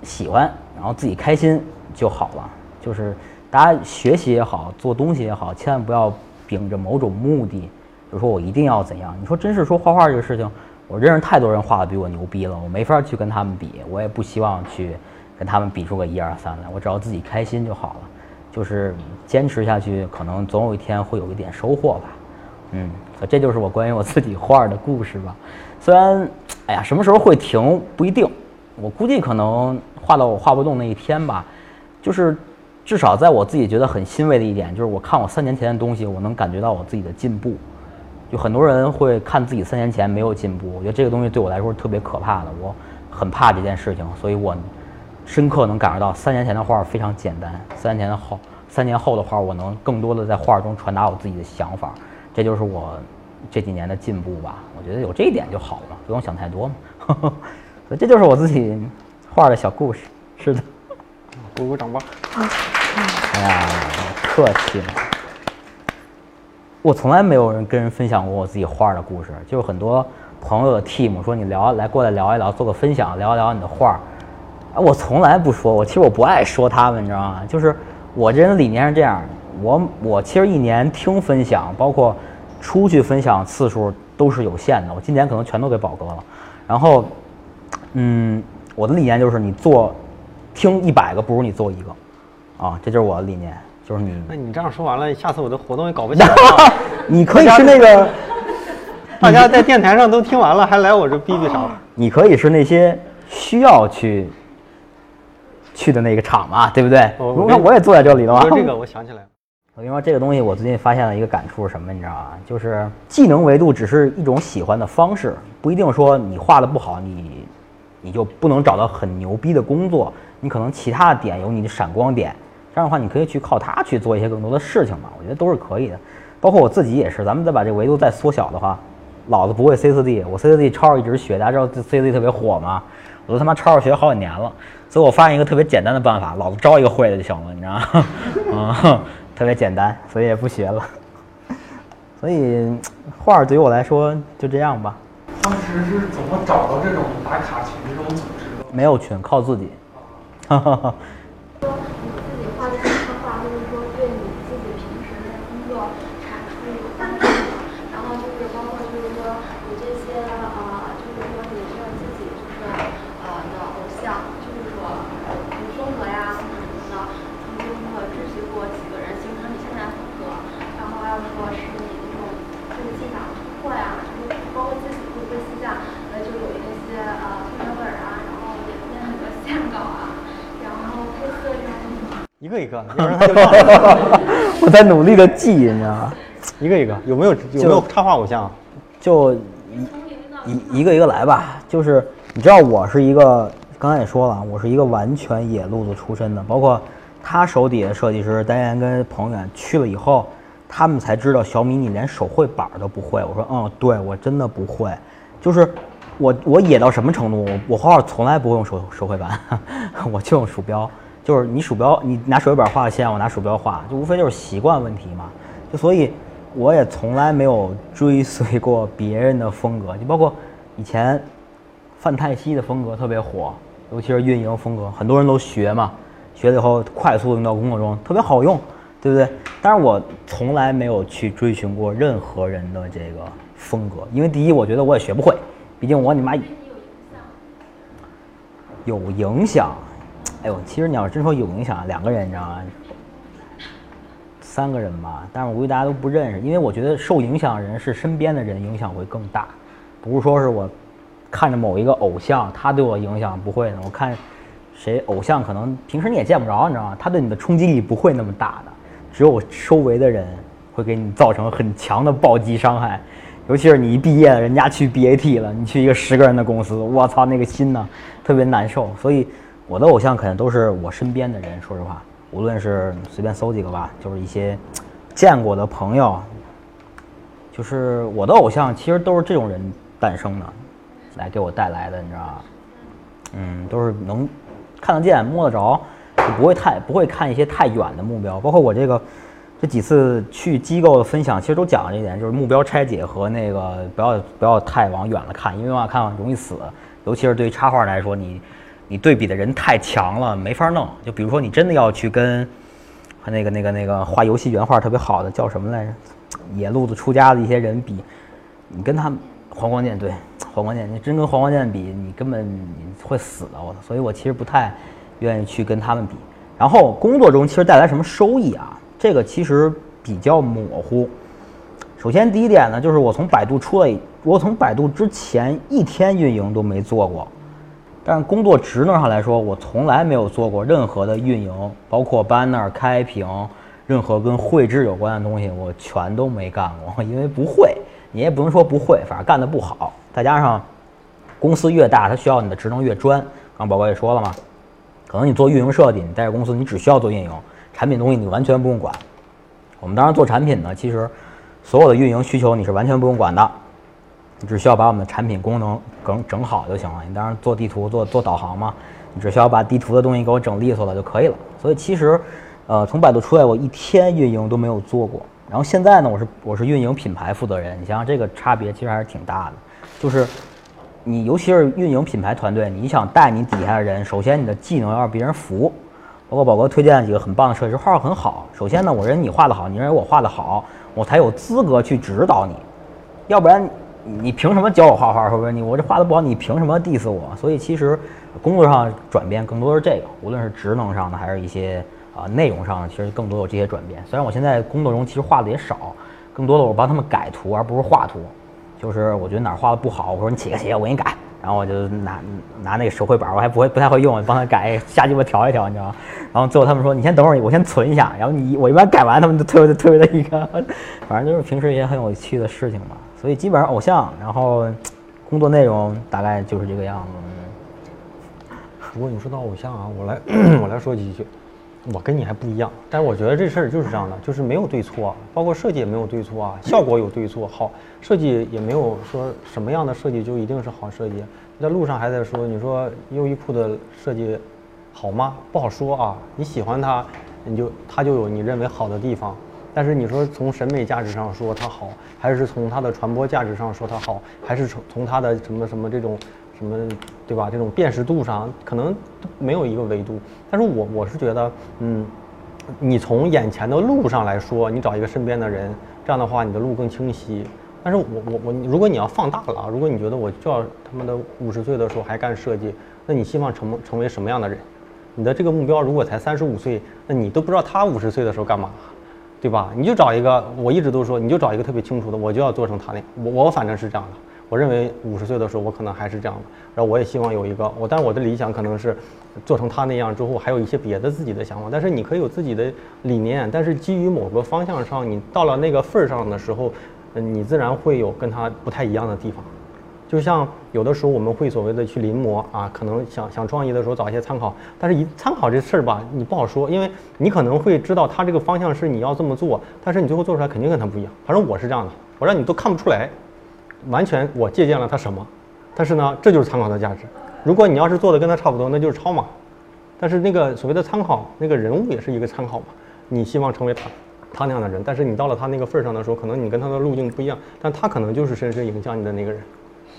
喜欢，然后自己开心就好了。就是大家学习也好，做东西也好，千万不要秉着某种目的，就说我一定要怎样。你说真是说画画这个事情，我认识太多人画的比我牛逼了，我没法去跟他们比，我也不希望去跟他们比出个一二三来，我只要自己开心就好了。就是坚持下去，可能总有一天会有一点收获吧。嗯，这就是我关于我自己画的故事吧。虽然，哎呀，什么时候会停不一定。我估计可能画到我画不动那一天吧。就是至少在我自己觉得很欣慰的一点，就是我看我三年前的东西，我能感觉到我自己的进步。就很多人会看自己三年前没有进步，我觉得这个东西对我来说特别可怕的。我很怕这件事情，所以我。深刻能感受到三年前的画非常简单，三年后，三年后的画我能更多的在画中传达我自己的想法，这就是我这几年的进步吧。我觉得有这一点就好了，不用想太多嘛。所以这就是我自己画的小故事。是的，鼓鼓掌吧。哎呀，客气了。我从来没有人跟人分享过我自己画的故事，就是很多朋友的 team 说你聊来过来聊一聊，做个分享，聊一聊你的画。我从来不说，我其实我不爱说他们，你知道吗？就是我这人的理念是这样，我我其实一年听分享，包括出去分享次数都是有限的，我今年可能全都给宝哥了。然后，嗯，我的理念就是你做听一百个不如你做一个，啊，这就是我的理念，就是你那你这样说完了，下次我的活动也搞不起来了。你可以是那个，大家在电台上都听完了，还来我这逼逼啥？你可以是那些需要去去的那个场嘛，对不对？我你看我也坐在这里了嘛。说这个，我想起来了。我跟你说，这个东西我最近发现了一个感触是什么，你知道吗？就是技能维度只是一种喜欢的方式，不一定说你画的不好，你你就不能找到很牛逼的工作。你可能其他的点有你的闪光点，这样的话你可以去靠它去做一些更多的事情嘛。我觉得都是可以的。包括我自己也是，咱们再把这个维度再缩小的话，老子不会 C 4 D，我 C 4 D 抄着一直学，大家知道 C 4 D 特别火吗？我都他妈抄着学好几年了，所以我发现一个特别简单的办法，老子招一个会的就行了，你知道吗？啊、特别简单，所以也不学了。所以画儿对于我来说就这样吧，当时是怎么找到这种打卡群这种组织的？没有群，靠自己。哈哈哈。说你自己画的这幅画，或者说对你自己平时的工作产出有帮助吗？然后就是包括就是说你这些呃，就是说你是自己就是呃的偶像，就是说你风格呀或者什么的，曾经和支持过几个人形成你现在风格，然后要说是你那种就是技法突破呀，就是包括自己会不会私下呃就有一些呃推文啊，然后也编很多线稿啊。然后配色这种一个。我在努力的记，你知道吗？一个一个，有没有有没有插画偶像？就一一一个一个来吧。就是你知道，我是一个刚才也说了，我是一个完全野路子出身的，包括他手底下设计师丹岩跟彭远去了以后，他们才知道小米你连手绘板儿都不会。我说嗯，对我真的不会，就是。我我野到什么程度？我我画画从来不会用手手绘板，我就用鼠标。就是你鼠标，你拿手绘板画的线，我拿鼠标画，就无非就是习惯问题嘛。就所以，我也从来没有追随过别人的风格，就包括以前范泰西的风格特别火，尤其是运营风格，很多人都学嘛，学了以后快速用到工作中，特别好用，对不对？但是我从来没有去追寻过任何人的这个风格，因为第一，我觉得我也学不会。毕竟我你妈有影响，哎呦，其实你要真说有影响，两个人你知道吗？三个人吧，但是我估计大家都不认识，因为我觉得受影响的人是身边的人影响会更大，不是说是我看着某一个偶像他对我影响不会的，我看谁偶像可能平时你也见不着，你知道吗？他对你的冲击力不会那么大的，只有周围的人会给你造成很强的暴击伤害。尤其是你一毕业了，人家去 BAT 了，你去一个十个人的公司，我操，那个心呢，特别难受。所以我的偶像肯定都是我身边的人，说实话，无论是随便搜几个吧，就是一些见过的朋友，就是我的偶像，其实都是这种人诞生的，来给我带来的，你知道吧？嗯，都是能看得见、摸得着，就不会太不会看一些太远的目标，包括我这个。这几次去机构的分享，其实都讲了这一点，就是目标拆解和那个不要不要太往远了看，因为往远看容易死，尤其是对于插画来说，你你对比的人太强了，没法弄。就比如说你真的要去跟和那个那个那个画游戏原画特别好的叫什么来着，野路子出家的一些人比，你跟他们黄光剑对黄光剑，你真跟黄光剑比，你根本你会死的，我！所以我其实不太愿意去跟他们比。然后工作中其实带来什么收益啊？这个其实比较模糊。首先，第一点呢，就是我从百度出来，我从百度之前一天运营都没做过。但是工作职能上来说，我从来没有做过任何的运营，包括 banner 开屏，任何跟绘制有关的东西，我全都没干过，因为不会。你也不能说不会，反正干得不好。再加上公司越大，它需要你的职能越专。刚宝宝也说了嘛，可能你做运营设计，你带着公司，你只需要做运营。产品东西你完全不用管，我们当然做产品呢，其实所有的运营需求你是完全不用管的，你只需要把我们的产品功能整整好就行了。你当然做地图、做做导航嘛，你只需要把地图的东西给我整利索了就可以了。所以其实，呃，从百度出来，我一天运营都没有做过。然后现在呢，我是我是运营品牌负责人，你想想这个差别其实还是挺大的。就是你尤其是运营品牌团队，你想带你底下的人，首先你的技能要让别人服。包括宝哥推荐了几个很棒的设计师，画画很好。首先呢，我认为你画的好，你认为我画的好，我才有资格去指导你。要不然，你凭什么教我画画？说不是？你我这画的不好，你凭什么 diss 我？所以其实工作上转变更多是这个，无论是职能上的，还是一些啊、内容上的，其实更多有这些转变。虽然我现在工作中其实画的也少，更多的我帮他们改图，而不是画图。就是我觉得哪儿画的不好，我说你起个斜，我给你改，然后我就拿拿那个手绘板，我还不会不太会用，帮他改，瞎鸡巴调一调，你知道吗？然后最后他们说你先等会儿，我先存一下，然后你我一般改完，他们就特别特别的一个，反正就是平时一些很有趣的事情吧。所以基本上偶像，然后工作内容大概就是这个样子。如果你说到偶像啊，我来 我来说几句，我跟你还不一样，但是我觉得这事儿就是这样的，就是没有对错，包括设计也没有对错啊，效果有对错，好设计也没有说什么样的设计就一定是好设计。在路上还在说，你说优衣库的设计好吗？不好说啊，你喜欢它，你就它就有你认为好的地方。但是你说从审美价值上说它好，还是从它的传播价值上说它好，还是从从它的什么什么这种什么对吧？这种辨识度上，可能没有一个维度。但是我我是觉得，嗯，你从眼前的路上来说，你找一个身边的人，这样的话你的路更清晰。但是我我我，如果你要放大了啊，如果你觉得我就要他妈的五十岁的时候还干设计，那你希望成成为什么样的人？你的这个目标如果才三十五岁，那你都不知道他五十岁的时候干嘛。对吧？你就找一个，我一直都说，你就找一个特别清楚的，我就要做成他那样。我我反正是这样的，我认为五十岁的时候我可能还是这样的。然后我也希望有一个我，但我的理想可能是做成他那样之后，还有一些别的自己的想法。但是你可以有自己的理念，但是基于某个方向上，你到了那个份儿上的时候，你自然会有跟他不太一样的地方。就像有的时候我们会所谓的去临摹啊，可能想想创意的时候找一些参考，但是一参考这事儿吧，你不好说，因为你可能会知道他这个方向是你要这么做，但是你最后做出来肯定跟他不一样。反正我是这样的，我让你都看不出来，完全我借鉴了他什么，但是呢，这就是参考的价值。如果你要是做的跟他差不多，那就是抄嘛。但是那个所谓的参考，那个人物也是一个参考嘛。你希望成为他他那样的人，但是你到了他那个份儿上的时候，可能你跟他的路径不一样，但他可能就是深深影响你的那个人。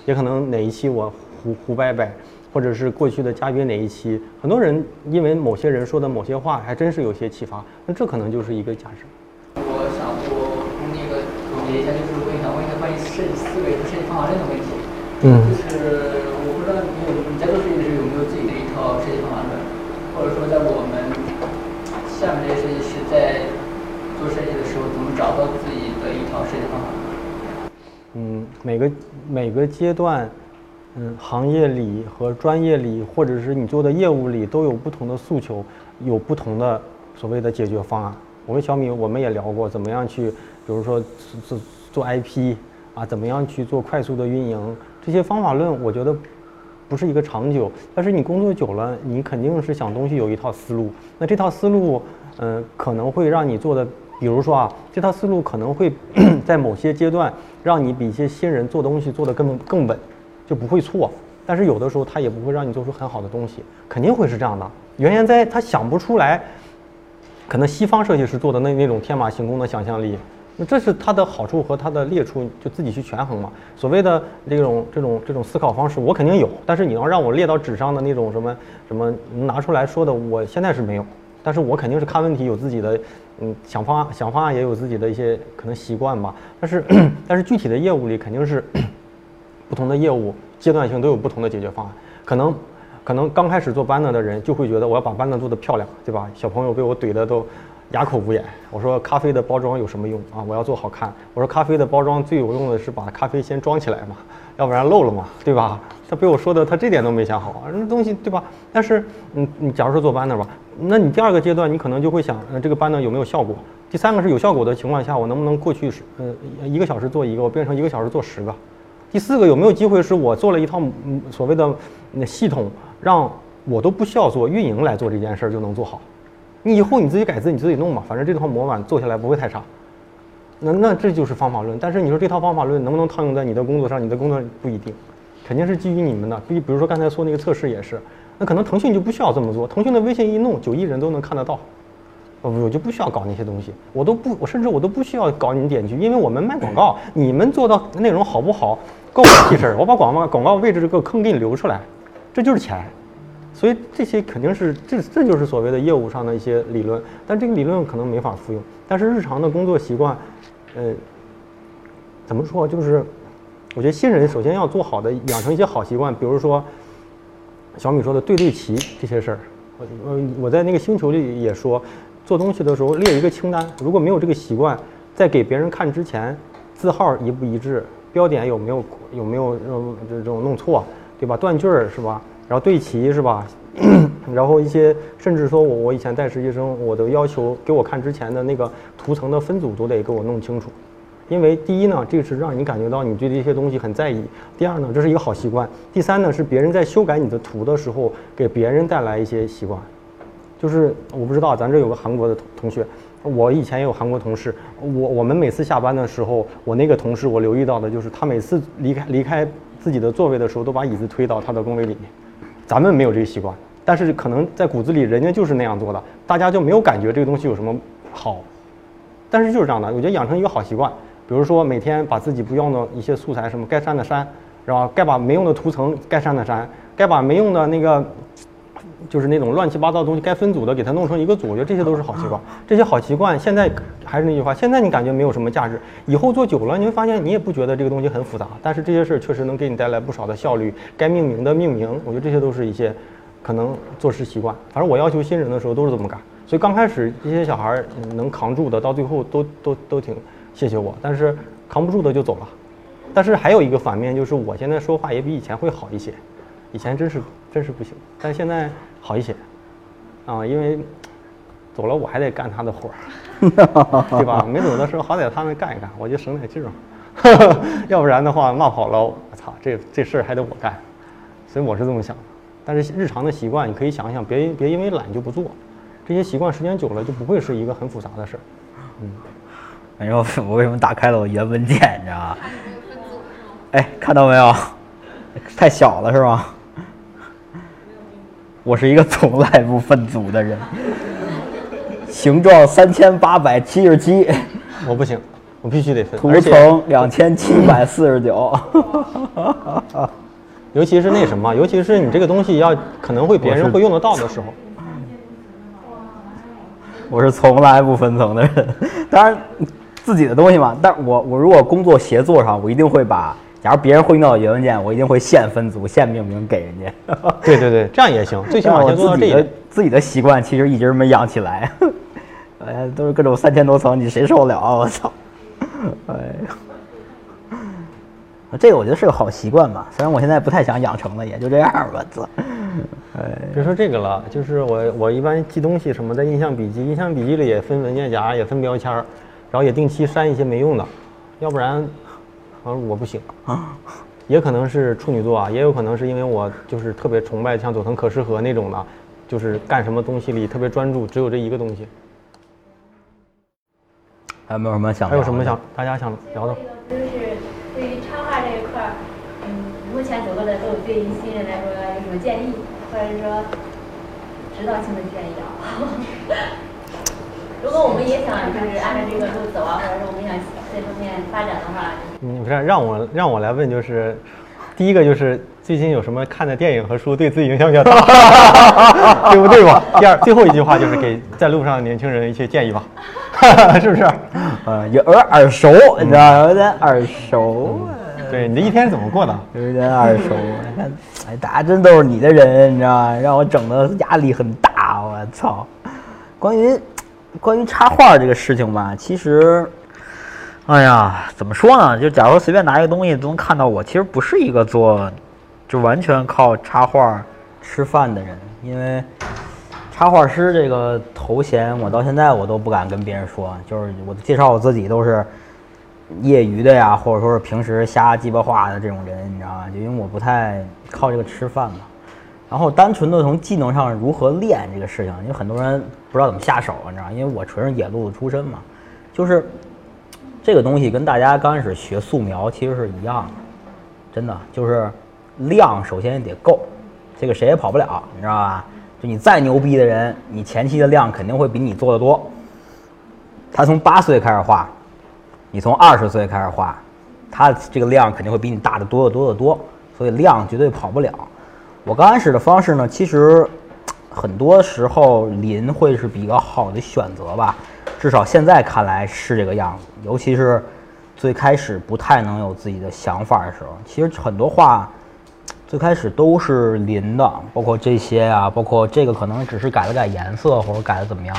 也可能哪一期我胡胡掰掰，或者是过去的嘉宾哪一期，很多人因为某些人说的某些话，还真是有些启发，那这可能就是一个价值。我想我那个总结一下，就是问一下问一下关于设计思维和设计方法论的问题。嗯就是我不知道你有你在做设计的时候有没有自己的一套设计方法论，或者说在我们下面这些设计师在做设计的时候，怎么找到自己的一套设计方法论？嗯，每个每个阶段，嗯，行业里和专业里，或者是你做的业务里，都有不同的诉求，有不同的所谓的解决方案。我跟小米我们也聊过，怎么样去，比如说做做做 IP 啊，怎么样去做快速的运营，这些方法论，我觉得不是一个长久，但是你工作久了，你肯定是想东西有一套思路。那这套思路，嗯、可能会让你做的，比如说啊，这套思路可能会 在某些阶段让你比一些新人做东西做得更更稳，就不会错。但是有的时候他也不会让你做出很好的东西，肯定会是这样的。原研在他想不出来，可能西方设计师做的那那种天马行空的想象力，那这是他的好处和他的劣处，就自己去权衡嘛。所谓的这种这种这种思考方式，我肯定有，但是你要让我列到纸上的那种什么什么拿出来说的，我现在是没有。但是我肯定是看问题有自己的，嗯，想方案想方案也有自己的一些可能习惯吧。但是 但是具体的业务里肯定是 不同的业务阶段性都有不同的解决方案，可能。可能刚开始做 banner 的人就会觉得我要把 banner 做得漂亮，对吧？小朋友被我怼的都哑口无言。我说咖啡的包装有什么用啊？我要做好看。我说咖啡的包装最有用的是把咖啡先装起来嘛，要不然漏了嘛，对吧？他被我说的他这点都没想好，那东西对吧？但是嗯，你假如说做 banner 吧，那你第二个阶段你可能就会想，呃，这个 banner 有没有效果？第三个是有效果的情况下，我能不能过去是呃一个小时做一个，我变成一个小时做十个？第四个有没有机会是我做了一套嗯所谓的那系统，让我都不需要做运营来做这件事儿就能做好？你以后你自己改字你自己弄嘛，反正这套模板做下来不会太差。那那这就是方法论。但是你说这套方法论能不能套用在你的工作上？你的工作不一定，肯定是基于你们的。比比如说刚才说那个测试也是，那可能腾讯就不需要这么做，腾讯的微信一弄，九亿人都能看得到。我我就不需要搞那些东西，我都不，我甚至我都不需要搞你点击，因为我们卖广告，你们做到内容好不好，关我屁事儿。我把广告广告位置这个坑给你留出来，这就是钱。所以这些肯定是这这就是所谓的业务上的一些理论，但这个理论可能没法复用。但是日常的工作习惯，呃，怎么说就是我觉得新人首先要做好的养成一些好习惯，比如说小米说的对对齐这些事儿。我我我在那个星球里也说，做东西的时候列一个清单，如果没有这个习惯，在给别人看之前，字号一不一致，标点有没有有没有呃这种弄错，对吧？断句儿是吧？然后对齐是吧？然后一些甚至说我我以前带实习生，我都要求给我看之前的那个图层的分组都得给我弄清楚。因为第一呢，这是让你感觉到你对这些东西很在意；第二呢，这是一个好习惯；第三呢，是别人在修改你的图的时候，给别人带来一些习惯。就是我不知道，咱这有个韩国的同同学，我以前也有韩国同事，我我们每次下班的时候，我那个同事我留意到的就是他每次离开离开自己的座位的时候，都把椅子推到他的工位里面。咱们没有这个习惯，但是可能在骨子里人家就是那样做的，大家就没有感觉这个东西有什么好。但是就是这样的，我觉得养成一个好习惯，比如说每天把自己不用的一些素材，什么该删的删，然后该把没用的图层该删的删，该把没用的那个就是那种乱七八糟的东西该分组的给它弄成一个组，我觉得这些都是好习惯。这些好习惯现在还是那句话，现在你感觉没有什么价值，以后做久了你会发现你也不觉得这个东西很复杂，但是这些事儿确实能给你带来不少的效率。该命名的命名，我觉得这些都是一些可能做事习惯。反正我要求新人的时候都是这么干，所以刚开始这些小孩能扛住的，到最后都都都挺谢谢我，但是扛不住的就走了。但是还有一个反面，就是我现在说话也比以前会好一些，以前真是真是不行，但现在好一些，啊，因为走了我还得干他的活儿，对吧？没走的时候好歹他们干一干，我就省点劲儿，要不然的话骂跑了，我操，这这事儿还得我干，所以我是这么想的。但是日常的习惯，你可以想想，别别因为懒就不做，这些习惯时间久了就不会是一个很复杂的事儿。你知道我为什么打开了我原文件，你知道吗？哎，看到没有？太小了是吧？我是一个从来不分组的人，形状三千八百七十七，我不行，我必须得分，图层两千七百四十九。尤其是那什么，尤其是你这个东西要可能会别人会用得到的时候，我是从来不分层的人，当然自己的东西嘛。但我我如果工作协作上，我一定会把，假如别人会用到的原文件，我一定会现分组、现命名给人家。对对对，这样也行，最起码但我先做到自己的这一点。自己的习惯，其实一直没养起来。哎呀，都是各种三千多层，你谁受得了啊？我操！哎呀，这个我觉得是个好习惯吧，虽然我现在不太想养成了，也就这样吧。操！哎，别说这个了，就是我我一般记东西什么的，印象笔记，印象笔记里也分文件夹，也分标签儿，然后也定期删一些没用的，要不然，反正我不行啊。也可能是处女座啊，也有可能是因为我就是特别崇拜像佐藤可士和那种的，就是干什么东西里特别专注，只有这一个东西。还有没有什么想？还有什么想？大家想聊的？就是前走过的路对于新人来说有什么建议，或者说指导性的建议啊？如果我们也想就是按照这个路走啊，或者说我们想这方面发展的话，你不是，让我让我来问，就是第一个就是最近有什么看的电影和书对自己影响比较大，对不对吧？第二，最后一句话就是给在路上的年轻人一些建议吧，是不是？呃，有点耳熟，你知道，有点耳熟，对，你这一天怎么过的？有点耳熟。你看，哎，大家真都是你的人，你知道吗？让我整的压力很大，我操！关于关于插画这个事情吧，其实，哎呀，怎么说呢？就假如随便拿一个东西都能看到我，其实不是一个做就完全靠插画吃饭的人，因为插画师这个头衔，我到现在我都不敢跟别人说，就是我介绍我自己都是业余的呀，或者说是平时瞎鸡巴画的这种人，你知道吗？就因为我不太靠这个吃饭嘛。然后单纯的从技能上如何练这个事情，因为很多人不知道怎么下手，你知道吗？因为我纯是野路子出身嘛，就是这个东西跟大家刚开始学素描其实是一样的，真的就是量首先得够，这个谁也跑不了，你知道吧？就你再牛逼的人，你前期的量肯定会比你做的多。他从八岁开始画，你从二十岁开始画，他这个量肯定会比你大的多得多得多，所以量绝对跑不了。我刚开始的方式呢，其实很多时候临会是比较好的选择吧，至少现在看来是这个样子。尤其是最开始不太能有自己的想法的时候，其实很多画最开始都是临的，包括这些啊，包括这个可能只是改了改颜色或者改的怎么样，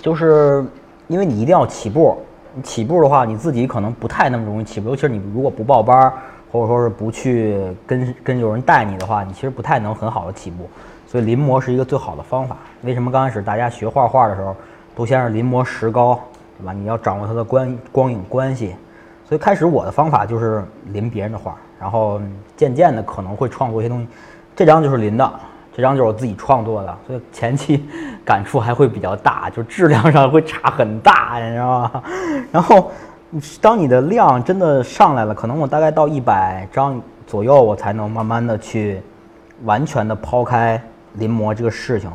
就是因为你一定要起步，起步的话你自己可能不太那么容易起步，尤其是你如果不报班儿，或者说是不去跟跟有人带你的话，你其实不太能很好的起步。所以临摹是一个最好的方法。为什么刚开始大家学画画的时候，都先是临摹石膏，对吧？你要掌握它的光光影关系。所以开始我的方法就是临别人的画，然后渐渐的可能会创作一些东西。这张就是临的，这张就是我自己创作的，所以前期感触还会比较大，就质量上会差很大，你知道吗？然后当你的量真的上来了，可能我大概到一百张左右，我才能慢慢的去完全的抛开临摹这个事情。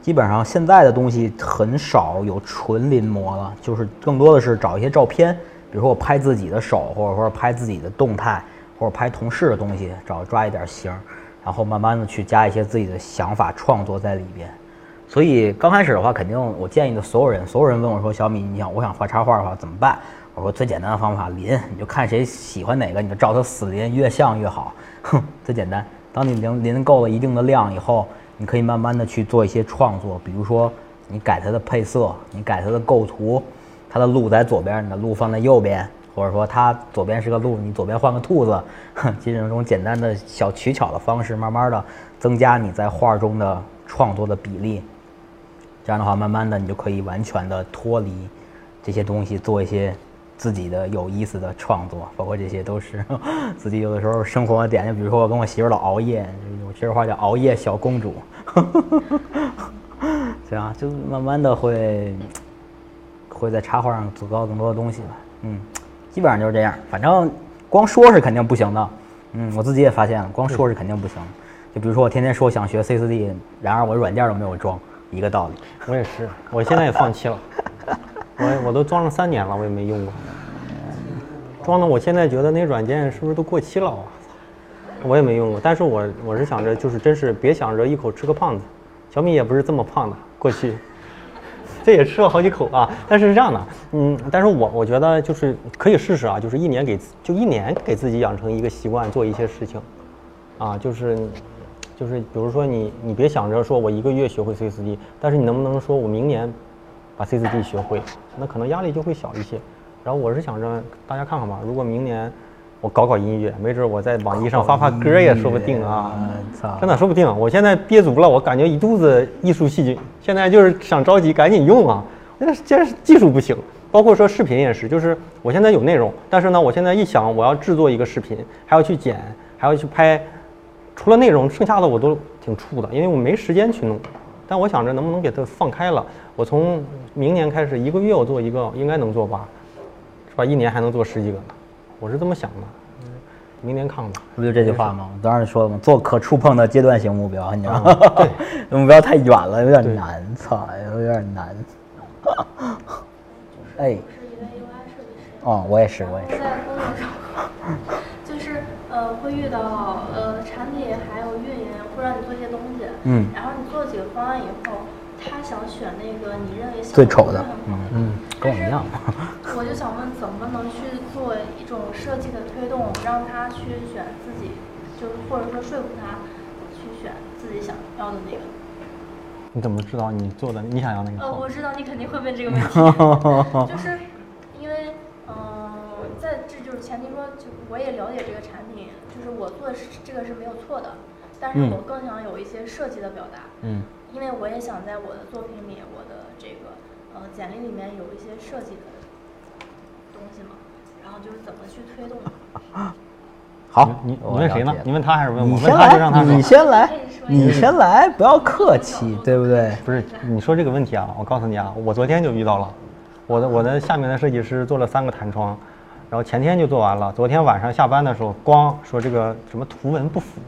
基本上现在的东西很少有纯临摹了，就是更多的是找一些照片，比如说我拍自己的手，或者说拍自己的动态，或者拍同事的东西，找抓一点形儿，然后慢慢的去加一些自己的想法创作在里边。所以刚开始的话，肯定我建议的所有人，所有人问我说：“小米，你想我想画插画的话怎么办？”我说最简单的方法临，你就看谁喜欢哪个，你就照他死临，越像越好。哼，最简单。当你临临够了一定的量以后，你可以慢慢的去做一些创作，比如说你改它的配色，你改它的构图，它的路在左边，你的路放在右边，或者说它左边是个鹿，你左边换个兔子，哼，这种简单的小取巧的方式，慢慢的增加你在画中的创作的比例。这样的话，慢慢的你就可以完全的脱离这些东西，做一些自己的有意思的创作，包括这些都是 自己有的时候生活的点。就比如说我跟我媳妇老熬夜，我媳妇话叫熬夜小公主，这样就慢慢的会会在插画上组高更多的东西吧。嗯，基本上就是这样。反正光说是肯定不行的。嗯，我自己也发现了，光说是肯定不行。就比如说我天天说想学 C4D，然而我软件都没有装，一个道理。我也是，我现在也放弃了。我我都装了三年了，我也没用过。装的我现在觉得那软件是不是都过期了？我操，我也没用过。但是我我是想着，就是真是别想着一口吃个胖子。小米也不是这么胖的，过去这也吃了好几口啊。但是是这样的，嗯，但是我我觉得就是可以试试啊，就是一年给就一年给自己养成一个习惯，做一些事情，啊，就是就是比如说你你别想着说我一个月学会 C 4 D，但是你能不能说我明年把 C 4 D 学会，那可能压力就会小一些。然后我是想着大家看看吧，如果明年我搞搞音乐，没准我在网易上发发歌也说不定啊。真的说不定，我现在憋足了，我感觉一肚子艺术细菌，现在就是想着急赶紧用啊。那既然是技术不行，包括说视频也是，就是我现在有内容，但是呢，我现在一想我要制作一个视频，还要去剪，还要去拍，除了内容，剩下的我都挺怵的，因为我没时间去弄。但我想着能不能给它放开了，我从明年开始一个月我做一个，应该能做吧，是吧？一年还能做十几个呢，我是这么想的。嗯明年看看吧。不就这句话吗？我当时说了嘛，做可触碰的阶段性目标，你知道吗？对，目标太远了，有点难，操，有点难。哎，是一位 UI 设计师。哦，我也是，我也是。在工作中，就是呃会遇到呃产品还有运营会让你做一些东西，嗯然后你做几个方案以后，他想选那个你认为最丑的不是很好的嗯，跟我一样。我就想问，怎么能去做一种设计的推动，让他去选自己，就是或者说说服他去选自己想要的那个？你怎么知道你做的你想要那个呃，我知道你肯定会问这个问题，就是因为，嗯、在这就是前提说，就我也了解这个产品，就是我做的是这个是没有错的，但是嗯我更想有一些设计的表达，嗯。因为我也想在我的作品里，我的这个呃简历里面有一些设计的东西嘛，然后就是怎么去推动。好，你我你问谁呢？你问他还是问我？问你先他就让他来，你。先来你先来，不要客气，对不对？不是你说这个问题啊，我告诉你啊，我昨天就遇到了，我的我的下面的设计师做了三个弹窗，然后前天就做完了，昨天晚上下班的时候光说这个什么图文不符，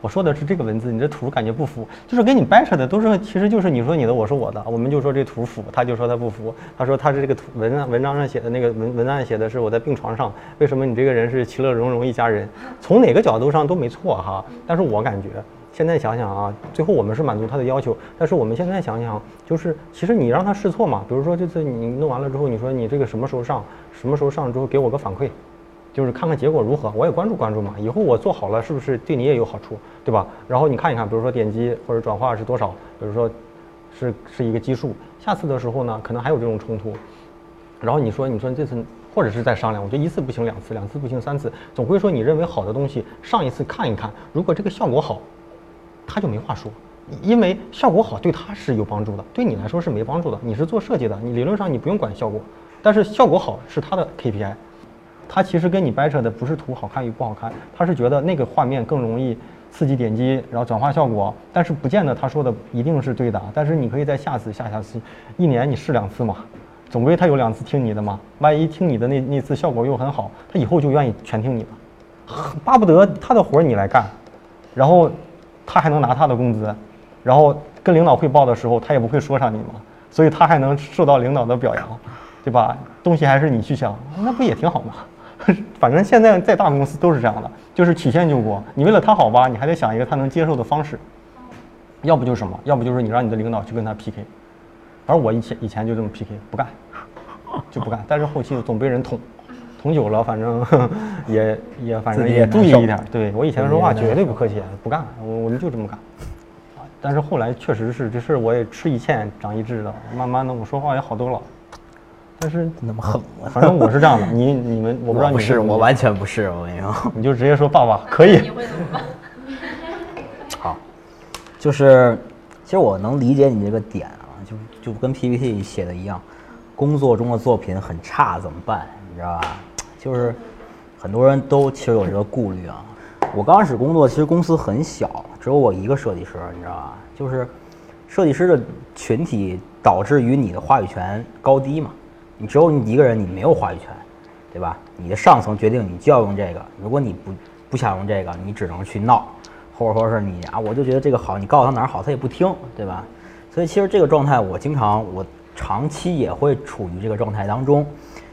我说的是这个文字，你这图感觉不符，就是跟你掰扯的都是，其实就是你说你的，我说我的，我们就说这图符，他就说他不符，他说他是这个图文文章上写的那个文文案写的是我在病床上，为什么你这个人是其乐融融一家人？从哪个角度上都没错哈，但是我感觉。现在想想啊，最后我们是满足他的要求，但是我们现在想想，就是其实你让他试错嘛，比如说这次你弄完了之后，你说你这个什么时候上，什么时候上之后给我个反馈，就是看看结果如何，我也关注关注嘛。以后我做好了，是不是对你也有好处，对吧？然后你看一看，比如说点击或者转化是多少，比如说是是一个基数，下次的时候呢，可能还有这种冲突。然后你说，你说这次或者是再商量，我觉得一次不行，两次，两次不行，三次，总归说你认为好的东西，上一次看一看，如果这个效果好，他就没话说，因为效果好对他是有帮助的，对你来说是没帮助的。你是做设计的，你理论上你不用管效果，但是效果好是他的 KPI，他其实跟你掰扯的不是图好看与不好看，他是觉得那个画面更容易刺激点击，然后转化效果，但是不见得他说的一定是对的，但是你可以在下次、下下次，一年你试两次嘛。总归他有两次听你的嘛，万一听你的那那次效果又很好，他以后就愿意全听你的，巴不得他的活儿你来干，然后他还能拿他的工资，然后跟领导汇报的时候他也不会说上你嘛，所以他还能受到领导的表扬，对吧？东西还是你去想，那不也挺好吗？反正现在在大公司都是这样的，就是曲线救国，你为了他好吧，你还得想一个他能接受的方式，要不就是什么，要不就是你让你的领导去跟他 PK。而我以前以前就这么 PK，不干，就不干。但是后期总被人捅，捅久了，反正 也也反正也注意一点。对我以前说话绝对不客气，不干，我我们就这么干。但是后来确实是这事儿，我也吃一堑长一智了，慢慢的我说话也好多了。但是那么狠，反正我是这样的。你你们我不知道你不是，我完全不是。我跟你说，你就直接说爸爸可以。你会怎么办？好，就是其实我能理解你这个点啊。就就跟 PPT 写的一样，工作中的作品很差怎么办？你知道吧？就是很多人都其实有这个顾虑啊。我刚开始工作，其实公司很小，只有我一个设计师，你知道吧？就是设计师的群体导致于你的话语权高低嘛。你只有你一个人，你没有话语权，对吧？你的上层决定你就要用这个，如果你不不想用这个，你只能去闹，或者说是你啊，我就觉得这个好，你告诉他哪儿好，他也不听，对吧？所以其实这个状态，我经常，我长期也会处于这个状态当中，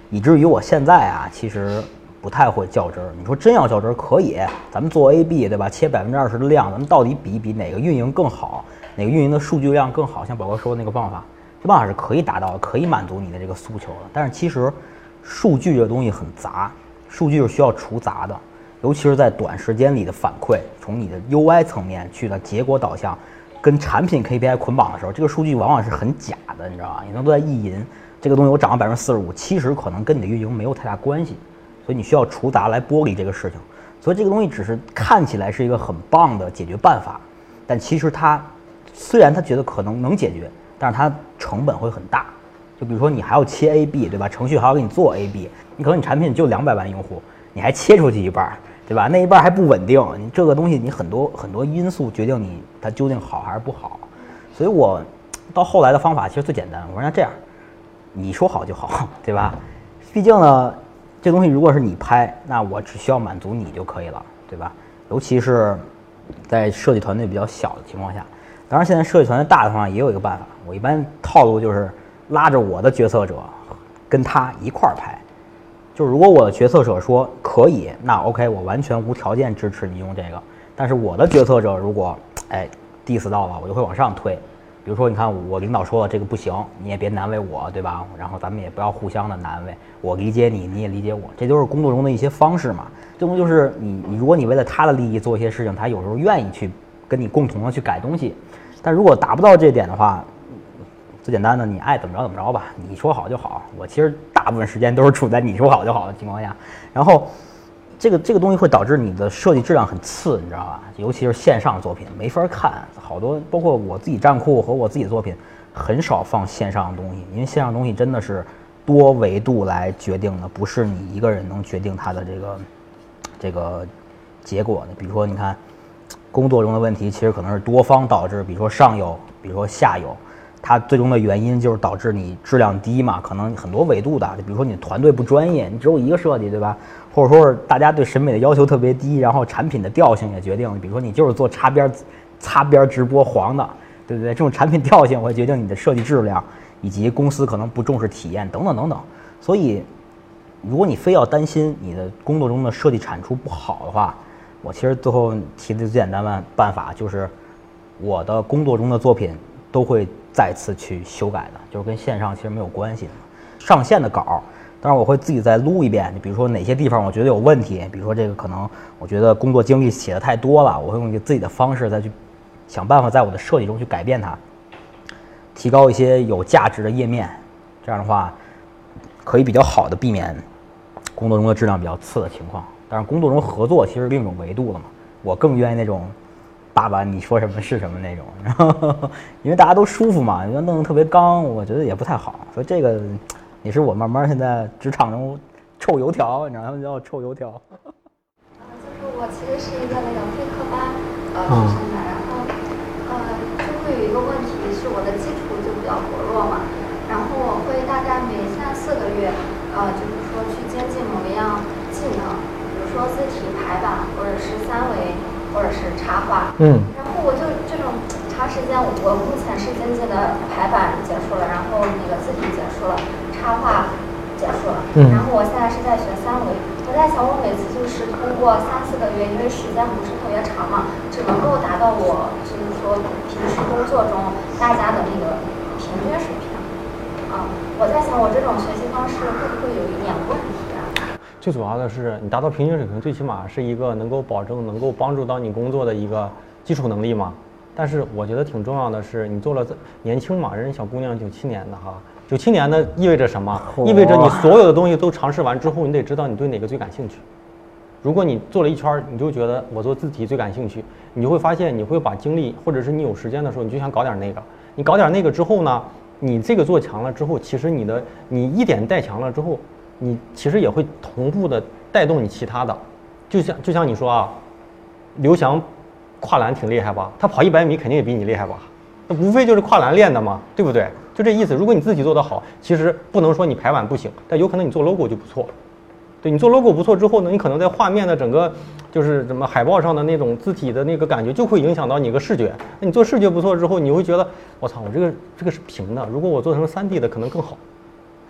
以至于我现在啊，其实不太会较真儿。你说真要较真儿，可以，咱们做 A/B，对吧？切百分之二十的量，咱们到底比一比哪个运营更好，哪个运营的数据量更好？像宝哥说的那个方法，这办法是可以达到，可以满足你的这个诉求的。但是其实，数据这个东西很杂，数据是需要除杂的，尤其是在短时间里的反馈，从你的 UI 层面去的结果导向。跟产品 KPI 捆绑的时候，这个数据往往是很假的，你知道吧？你能都在意淫这个东西，我涨了百分之四十五，其实可能跟你的运营没有太大关系，所以你需要除杂来剥离这个事情。所以这个东西只是看起来是一个很棒的解决办法，但其实它虽然他觉得可能能解决，但是它成本会很大。就比如说你还要切 AB，对吧？程序还要给你做 AB，你可能你产品就两百万用户，你还切出去一半。对吧？那一半还不稳定，你这个东西你很多很多因素决定你它究竟好还是不好。所以我到后来的方法其实最简单，我说那这样，你说好就好，对吧？毕竟呢，这东西如果是你拍，那我只需要满足你就可以了，对吧？尤其是在设计团队比较小的情况下，当然现在设计团队大的话也有一个办法，我一般套路就是拉着我的决策者跟他一块儿拍。就是如果我的决策者说可以，那 OK，我完全无条件支持你用这个。但是我的决策者如果哎 diss 到了，我就会往上推。比如说，你看我领导说了这个不行，你也别难为我，对吧？然后咱们也不要互相的难为，我理解你，你也理解我，这都是工作中的一些方式嘛。这东西就是你你如果你为了他的利益做一些事情，他有时候愿意去跟你共同的去改东西。但如果达不到这点的话，最简单的，你爱怎么着怎么着吧，你说好就好。我其实大部分时间都是处在你说好就好的情况下，然后这个这个东西会导致你的设计质量很次，你知道吧？尤其是线上作品没法看，好多包括我自己站库和我自己的作品很少放线上的东西，因为线上东西真的是多维度来决定的，不是你一个人能决定它的这个这个结果的。比如说，你看工作中的问题，其实可能是多方导致，比如说上游，比如说下游。它最终的原因就是导致你质量低嘛，可能很多维度的，比如说你团队不专业，你只有一个设计，对吧？或者说是大家对审美的要求特别低，然后产品的调性也决定，比如说你就是做擦边、擦边直播黄的，对不对？这种产品调性会决定你的设计质量，以及公司可能不重视体验等等等等。所以，如果你非要担心你的工作中的设计产出不好的话，我其实最后提的最简单的办法就是，我的工作中的作品都会。再次去修改的，就是跟线上其实没有关系的。上线的稿当然我会自己再撸一遍，比如说哪些地方我觉得有问题，比如说这个可能我觉得工作经历写的太多了，我会用一个自己的方式再去想办法在我的设计中去改变它，提高一些有价值的页面，这样的话可以比较好的避免工作中的质量比较次的情况。当然，工作中合作其实另一种维度了嘛，我更愿意那种爸爸你说什么是什么那种，然后因为大家都舒服嘛，你要弄得特别刚，我觉得也不太好，所以这个也是我慢慢现在职场中臭油条，你知道他们叫臭油条。就是我其实是一个那种非科班呃出身的，然后呃就会有一个问题是我的基础就比较薄弱嘛，然后我会大概每三四个月呃就是说去精进某一样技能，比如说字体排版或者是三维或者是插画，嗯，然后我就这种长时间，我目前是经济的排版结束了，然后那个字体结束了，插画结束了，嗯然后我现在是在学三维。我在想，我每次就是通过三四个月，因为时间不是特别长嘛，只能够达到我就是说平时工作中大家的那个平均水平。啊，我在想，我这种学习方式会不会有一点问题啊？最主要的是你达到平均水平，最起码是一个能够保证能够帮助到你工作的一个基础能力嘛。但是我觉得挺重要的是，你做了这年轻嘛，人家小姑娘九七年的哈，九七年的意味着什么？意味着你所有的东西都尝试完之后，你得知道你对哪个最感兴趣。如果你做了一圈儿，你就觉得我做字体最感兴趣，你就会发现你会把精力，或者是你有时间的时候，你就想搞点那个。你搞点那个之后呢，你这个做强了之后，其实你的你一点带强了之后，你其实也会同步的带动你其他的。就像就像你说啊，刘翔跨栏挺厉害吧？他跑一百米肯定也比你厉害吧？那无非就是跨栏练的嘛，对不对？就这意思。如果你自己做得好，其实不能说你排版不行，但有可能你做 logo 就不错。对你做 logo 不错之后呢，你可能在画面的整个就是什么海报上的那种字体的那个感觉，就会影响到你个视觉。那你做视觉不错之后，你会觉得我操，我这个这个是平的，如果我做成 3D 的可能更好。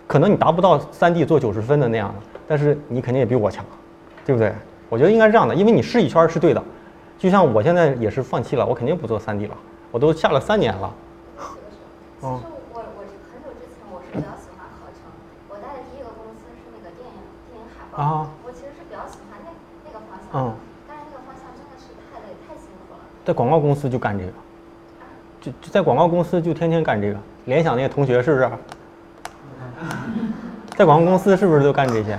可能你达不到三 D 做九十分的那样的，但是你肯定也比我强，对不对？我觉得应该是这样的，因为你试一圈是对的。就像我现在也是放弃了，我肯定不做三 D 了，我都下了三年了。其实我我很久之前我是比较喜欢合成，我待的第一个公司是那个电影电影海报，啊我其实是比较喜欢那那个方向嗯的，但是那个方向真的是太累太辛苦了。在广告公司就干这个，就就在广告公司就天天干这个。联想那个同学是不是？在广告公司是不是都干这些？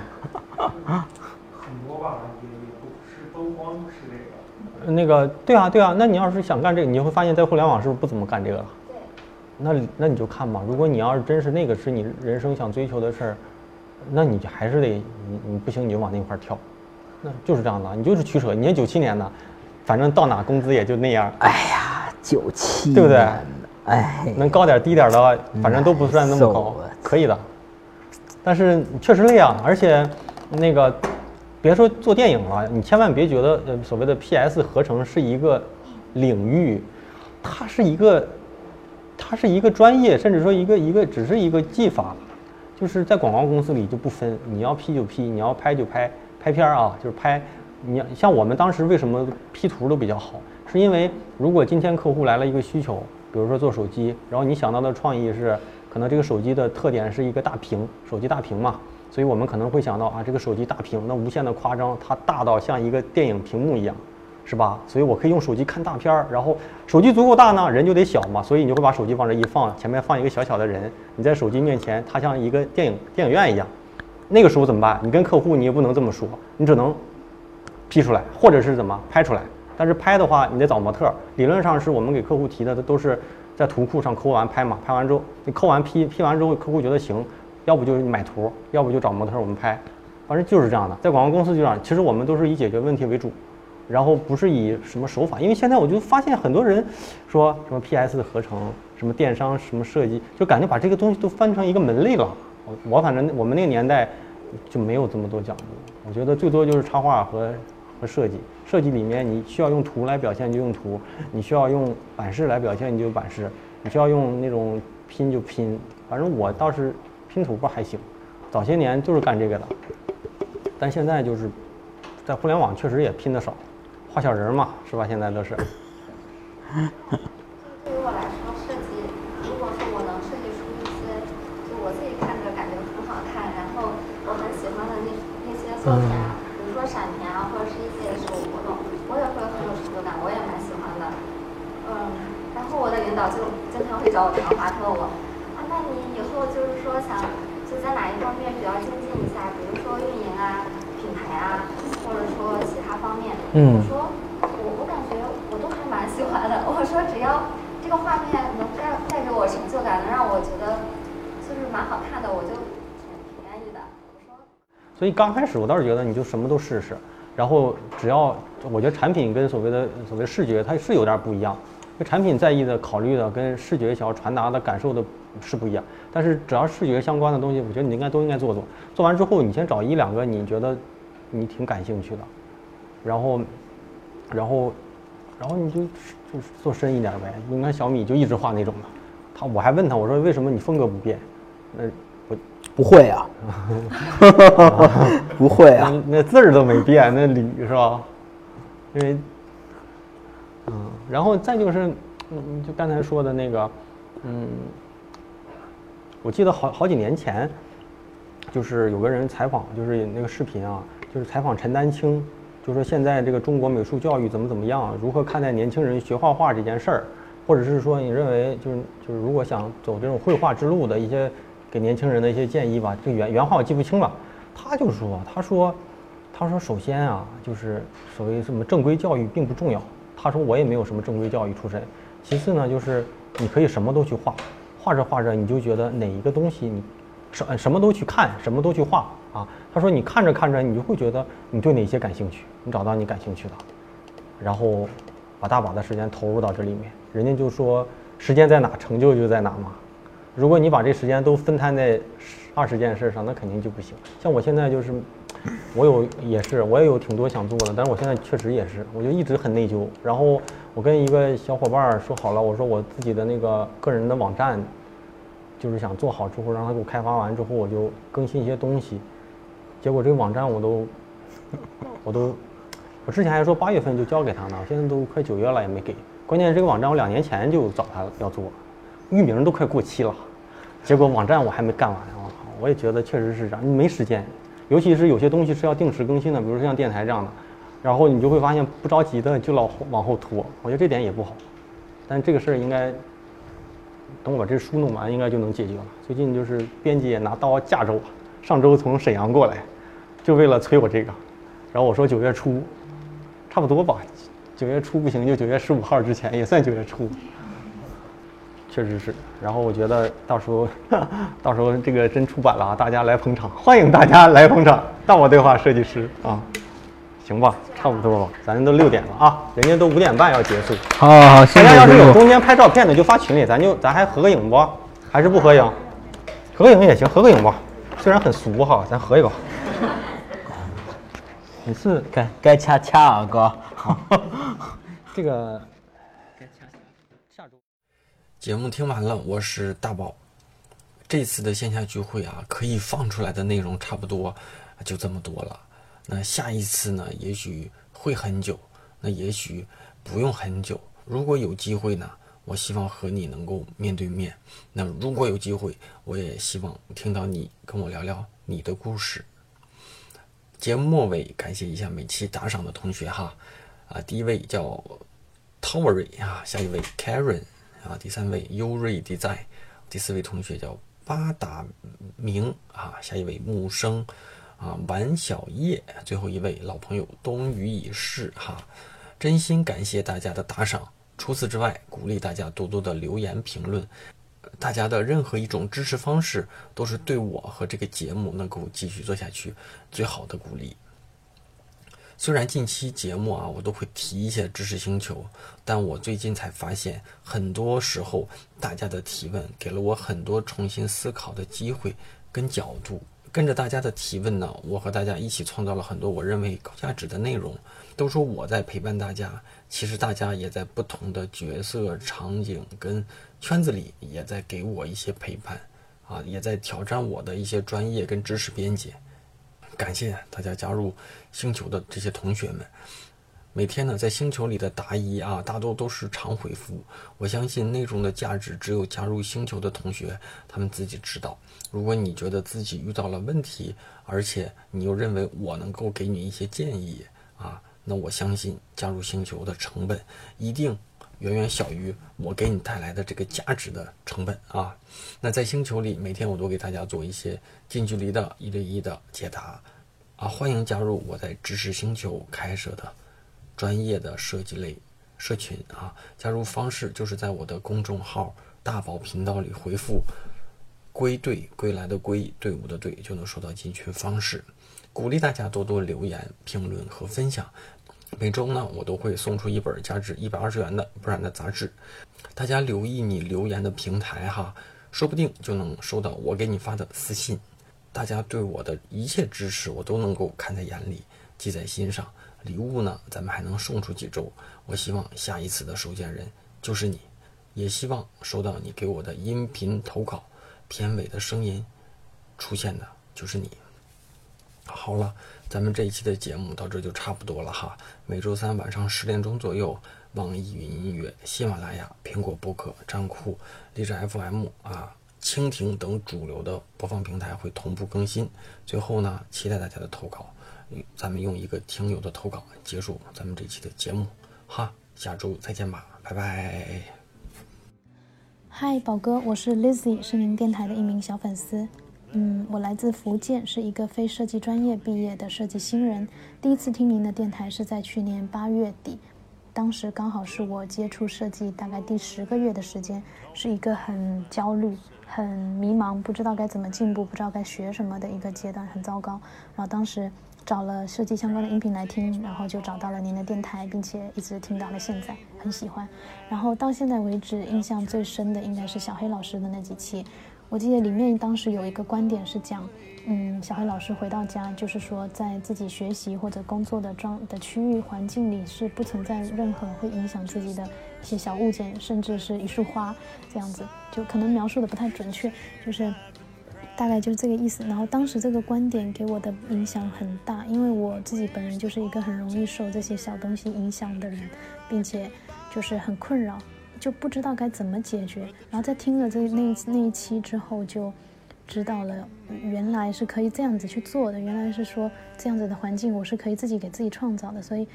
很多吧，也也不是都光是这个。那个对啊对啊，那你要是想干这个，你就会发现在互联网是不是不怎么干这个了？对，那那你就看吧，如果你要是真是那个是你人生想追求的事儿，那你就还是得你你不行你就往那块儿跳，那就是这样的，你就是取舍。你也九七年的，反正到哪工资也就那样，哎呀，九七对不对哎，能高点低点儿的，反正都不算那么高可以的。但是确实累啊，而且那个别说做电影了，你千万别觉得呃所谓的 PS 合成是一个领域，它是一个它是一个专业，甚至说一个一个只是一个技法，就是在广告公司里就不分，你要 P 就 P，你要拍就拍，拍片儿啊就是拍。你像我们当时为什么 P 图都比较好，是因为如果今天客户来了一个需求，比如说做手机，然后你想到的创意是可能这个手机的特点是一个大屏，手机大屏嘛，所以我们可能会想到啊这个手机大屏，那无限的夸张，它大到像一个电影屏幕一样。是吧？所以我可以用手机看大片儿，然后手机足够大呢，人就得小嘛，所以你就会把手机往这一放，前面放一个小小的人，你在手机面前，它像一个电影电影院一样。那个时候怎么办？你跟客户你也不能这么说，你只能 P 出来，或者是怎么拍出来。但是拍的话，你得找模特儿。理论上是我们给客户提的，都是在图库上抠完拍嘛，拍完之后你抠完 P，P 完之后客户觉得行，要不就买图，要不就找模特我们拍，反正就是这样的。在广告公司就这样，其实我们都是以解决问题为主。然后不是以什么手法，因为现在我就发现很多人说什么 PS 的合成，什么电商，什么设计，就感觉把这个东西都翻成一个门类了。我我反正我们那个年代就没有这么多讲究，我觉得最多就是插画和和设计。设计里面你需要用图来表现就用图，你需要用版式来表现你就版式，你需要用那种拼就拼。反正我倒是拼图吧还行，早些年就是干这个的，但现在就是在互联网确实也拼的少。画小人嘛，是吧？现在都是。对于我来说，设计如果说我能设计出一些，就我自己看着感觉很好看，然后我作品啊，比如说闪填啊，或者是一些手活动，我也会很有成就感，我也蛮喜欢的。嗯，然后我的领导就经常会找我谈话，他问我，啊，那你以后就是说想就在哪一方面比较精进一下，比如说运营啊、品牌啊，或者说其他方面。嗯我说我我感觉我都还蛮喜欢的。我说只要这个画面能带带给我成就感，能让我觉得就是蛮好看的，我就挺挺愿意的。我说。所以刚开始我倒是觉得你就什么都试试，然后只要我觉得产品跟所谓的所谓视觉它是有点不一样，因为产品在意的、考虑的跟视觉想要传达的感受的是不一样。但是只要视觉相关的东西，我觉得你应该都应该做做。做完之后，你先找一两个你觉得你挺感兴趣的，然后，然后，然后你就就是做深一点呗。你看小米就一直画那种的，他我还问他我说为什么你风格不变？那不不会啊，不会啊，那那字儿都没变，那理是吧？因为，嗯，然后再就是，嗯，就刚才说的那个，嗯，我记得好好几年前，就是有个人采访，就是那个视频啊，就是采访陈丹青，就说现在这个中国美术教育怎么怎么样，如何看待年轻人学画画这件事儿，或者是说你认为就是就是如果想走这种绘画之路的一些给年轻人的一些建议吧，这原原话我记不清了，他就说他说他说首先啊，就是所谓什么正规教育并不重要，他说我也没有什么正规教育出身，其次呢就是你可以什么都去画，画着画着你就觉得哪一个东西你什什么都去看，什么都去画啊。他说你看着看着，你就会觉得你对哪些感兴趣，你找到你感兴趣的，然后把大把的时间投入到这里面。人家就说时间在哪，成就就在哪嘛。如果你把这时间都分摊在二十件事上，那肯定就不行。像我现在就是，我有也是，我也有挺多想做的，但是我现在确实也是，我就一直很内疚。然后我跟一个小伙伴说好了，我说我自己的那个个人的网站，就是想做好之后，让他给我开发完之后，我就更新一些东西。结果这个网站我都，我都，我之前还说八月份就交给他呢，现在都快九月了也没给。关键这个网站我两年前就找他要做，域名都快过期了，结果网站我还没干完。我靠，我也觉得确实是这样，没时间，尤其是有些东西是要定时更新的，比如说像电台这样的，然后你就会发现不着急的就老往后拖，我觉得这点也不好。但这个事儿应该等我把这书弄完，应该就能解决了。最近就是编辑也拿刀架着我，上周从沈阳过来，就为了催我这个。然后我说九月初，差不多吧，九月初不行就九月十五号之前也算九月初。确实是，然后我觉得到时候，到时候这个真出版了啊，大家来捧场，欢迎大家来捧场，大我对话设计师啊，行吧，差不多吧，咱都六点了啊，人家都五点半要结束，好好好，辛大家要是有。中间拍照片的就发群里，咱就咱还合个影不？还是不合影？合个影也行，合个影吧，虽然很俗哈，咱合一个。每次该该掐掐啊，哥。这个节目听完了，我是大宝。这次的线下聚会啊，可以放出来的内容差不多就这么多了。那下一次呢，也许会很久，那也许不用很久。如果有机会呢，我希望和你能够面对面。那如果有机会，我也希望听到你跟我聊聊你的故事。节目末尾感谢一下每期打赏的同学哈，啊，第一位叫 Towery 啊，下一位 Karen 啊，第三位优瑞 design，第四位同学叫巴达明啊，下一位木生啊，王小叶，最后一位老朋友冬雨已逝哈，真心感谢大家的打赏。除此之外，鼓励大家多多的留言评论，大家的任何一种支持方式都是对我和这个节目能够继续做下去最好的鼓励。虽然近期节目啊，我都会提一些知识星球，但我最近才发现，很多时候大家的提问给了我很多重新思考的机会跟角度。跟着大家的提问呢，我和大家一起创造了很多我认为高价值的内容。都说我在陪伴大家，其实大家也在不同的角色、场景跟圈子里，也在给我一些陪伴，啊，也在挑战我的一些专业跟知识边界。感谢大家加入星球的这些同学们。每天呢，在星球里的答疑啊，大多都是常回复。我相信内容的价值，只有加入星球的同学他们自己知道。如果你觉得自己遇到了问题，而且你又认为我能够给你一些建议啊，那我相信加入星球的成本一定远远小于我给你带来的这个价值的成本啊。那在星球里，每天我都给大家做一些近距离的一对一的解答啊，欢迎加入我在知识星球开设的。专业的设计类社群啊，加入方式就是在我的公众号“大宝频道”里回复“归队”归来的归队伍的队，就能收到进群方式。鼓励大家多多留言、评论和分享。每周呢，我都会送出一本价值一百二十元的不染的杂志。大家留意你留言的平台哈，说不定就能收到我给你发的私信。大家对我的一切支持，我都能够看在眼里，记在心上。礼物呢，咱们还能送出几周。我希望下一次的收件人就是你，也希望收到你给我的音频投稿，片尾的声音出现的就是你。好了，咱们这一期的节目到这就差不多了哈。每周三晚上十点钟左右，网易云音乐、喜马拉雅、苹果播客、站酷、荔枝 FM 啊、蜻蜓等主流的播放平台会同步更新。最后呢，期待大家的投稿。咱们用一个听友的投稿结束咱们这期的节目，哈，下周再见吧，拜拜。嗨，宝哥，我是 Lizzy，是您电台的一名小粉丝。嗯，我来自福建，是一个非设计专业毕业的设计新人。第一次听您的电台是在去年八月底，当时刚好是我接触设计大概第十个月的时间，是一个很焦虑、很迷茫，不知道该怎么进步，不知道该学什么的一个阶段，很糟糕。然后当时。找了设计相关的音频来听，然后就找到了您的电台，并且一直听到了现在，很喜欢。然后到现在为止，印象最深的应该是小黑老师的那几期。我记得里面当时有一个观点是讲，嗯，小黑老师回到家，就是说在自己学习或者工作的状的区域环境里是不存在任何会影响自己的一些小物件，甚至是一束花这样子，就可能描述的不太准确，就是。大概就是这个意思。然后当时这个观点给我的影响很大，因为我自己本人就是一个很容易受这些小东西影响的人，并且就是很困扰，就不知道该怎么解决。然后在听了这那那一期之后，就知道了原来是可以这样子去做的，原来是说这样子的环境我是可以自己给自己创造的。所以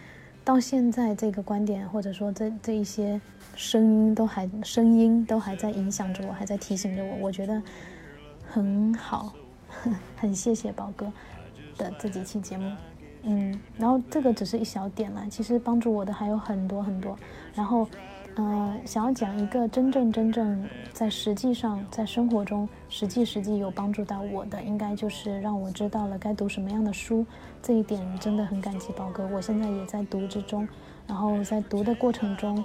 到现在这个观点或者说这这一些声音都还声音都还在影响着我，还在提醒着我。我觉得。很好，很谢谢宝哥的这几期节目，嗯，然后这个只是一小点啦，其实帮助我的还有很多很多。然后，嗯，想要讲一个真正真正在实际上在生活中实际实际有帮助到我的，应该就是让我知道了该读什么样的书。这一点真的很感激宝哥，我现在也在读之中。然后在读的过程中，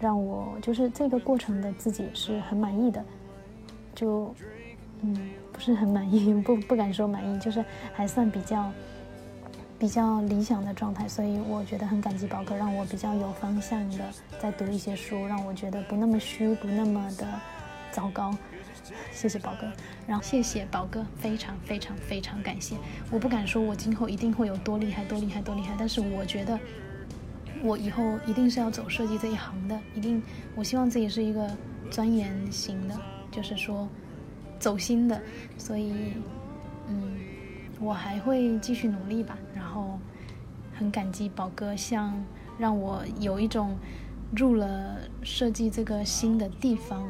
让我就是这个过程的自己是很满意的，就。嗯，不是很满意，不不敢说满意，就是还算比较比较理想的状态，所以我觉得很感激宝哥，让我比较有方向的在读一些书，让我觉得不那么虚，不那么的糟糕。谢谢宝哥，然后谢谢宝哥，非常非常非常感谢。我不敢说我今后一定会有多厉害，多厉害，多厉害，但是我觉得我以后一定是要走设计这一行的，一定。我希望自己是一个钻研型的，就是说。走心的，所以，嗯，我还会继续努力吧。然后，很感激宝哥，像让我有一种入了设计这个新的地方，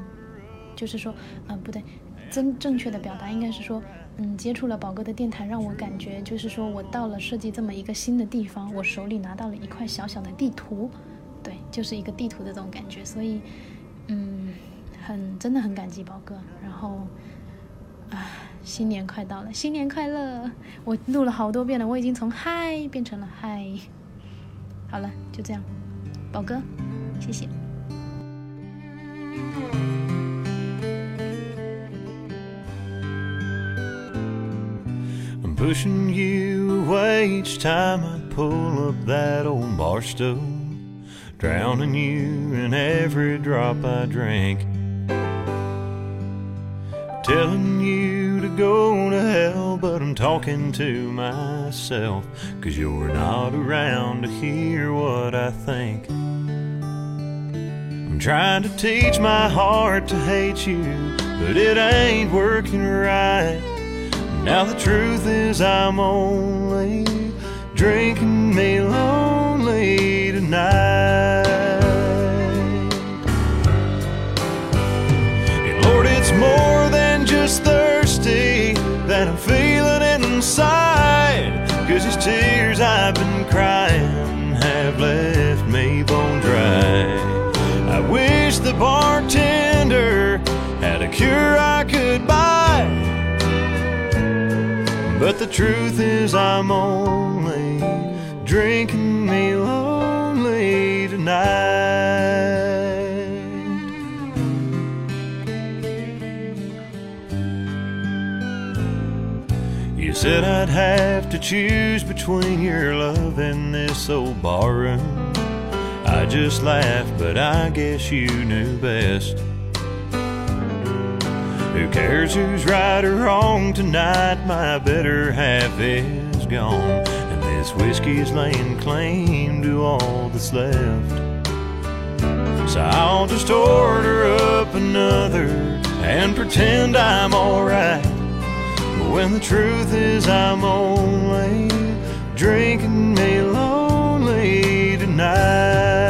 就是说，呃，不对，真正确的表达应该是说，嗯，接触了宝哥的电台，让我感觉就是说我到了设计这么一个新的地方，我手里拿到了一块小小的地图，对，就是一个地图的这种感觉。所以，嗯，很真的很感激宝哥。然后。啊，新年快到了，新年快乐！我录了好多遍了，我已经从嗨变成了嗨。好了，就这样，宝哥，谢谢。telling you to go to hell, but I'm talking to myself. Cause you're not around to hear what I think. I'm trying to teach my heart to hate you, but it ain't working right. Now the truth is, I'm only drinking me lonely tonight. And Lord, it's more than just thirsty I'm feeling inside. Cause these tears I've been crying have left me bone dry. I wish the bartender had a cure I could buy. But the truth is, I'm only drinking me lonely tonight. Said I'd have to choose between your love and this old barroom. I just laughed, but I guess you knew best. Who cares who's right or wrong tonight? My better half is gone, and this whiskey's laying claim to all that's left. So I'll just order up another and pretend I'm alright. When the truth is, I'm only drinking me lonely tonight.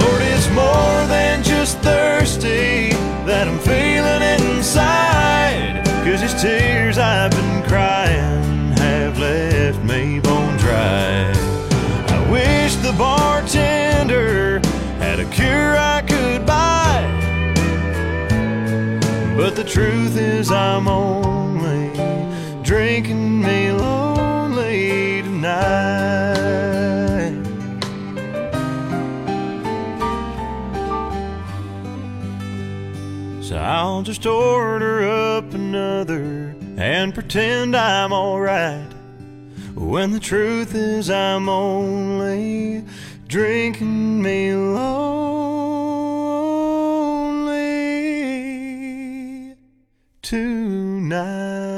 Lord, it's more than just thirsty that I'm feeling inside. Cause these tears I've been crying have left me bone dry. I wish the bartender But the truth is, I'm only drinking me lonely tonight. So I'll just order up another and pretend I'm alright. When the truth is, I'm only drinking me lonely tonight.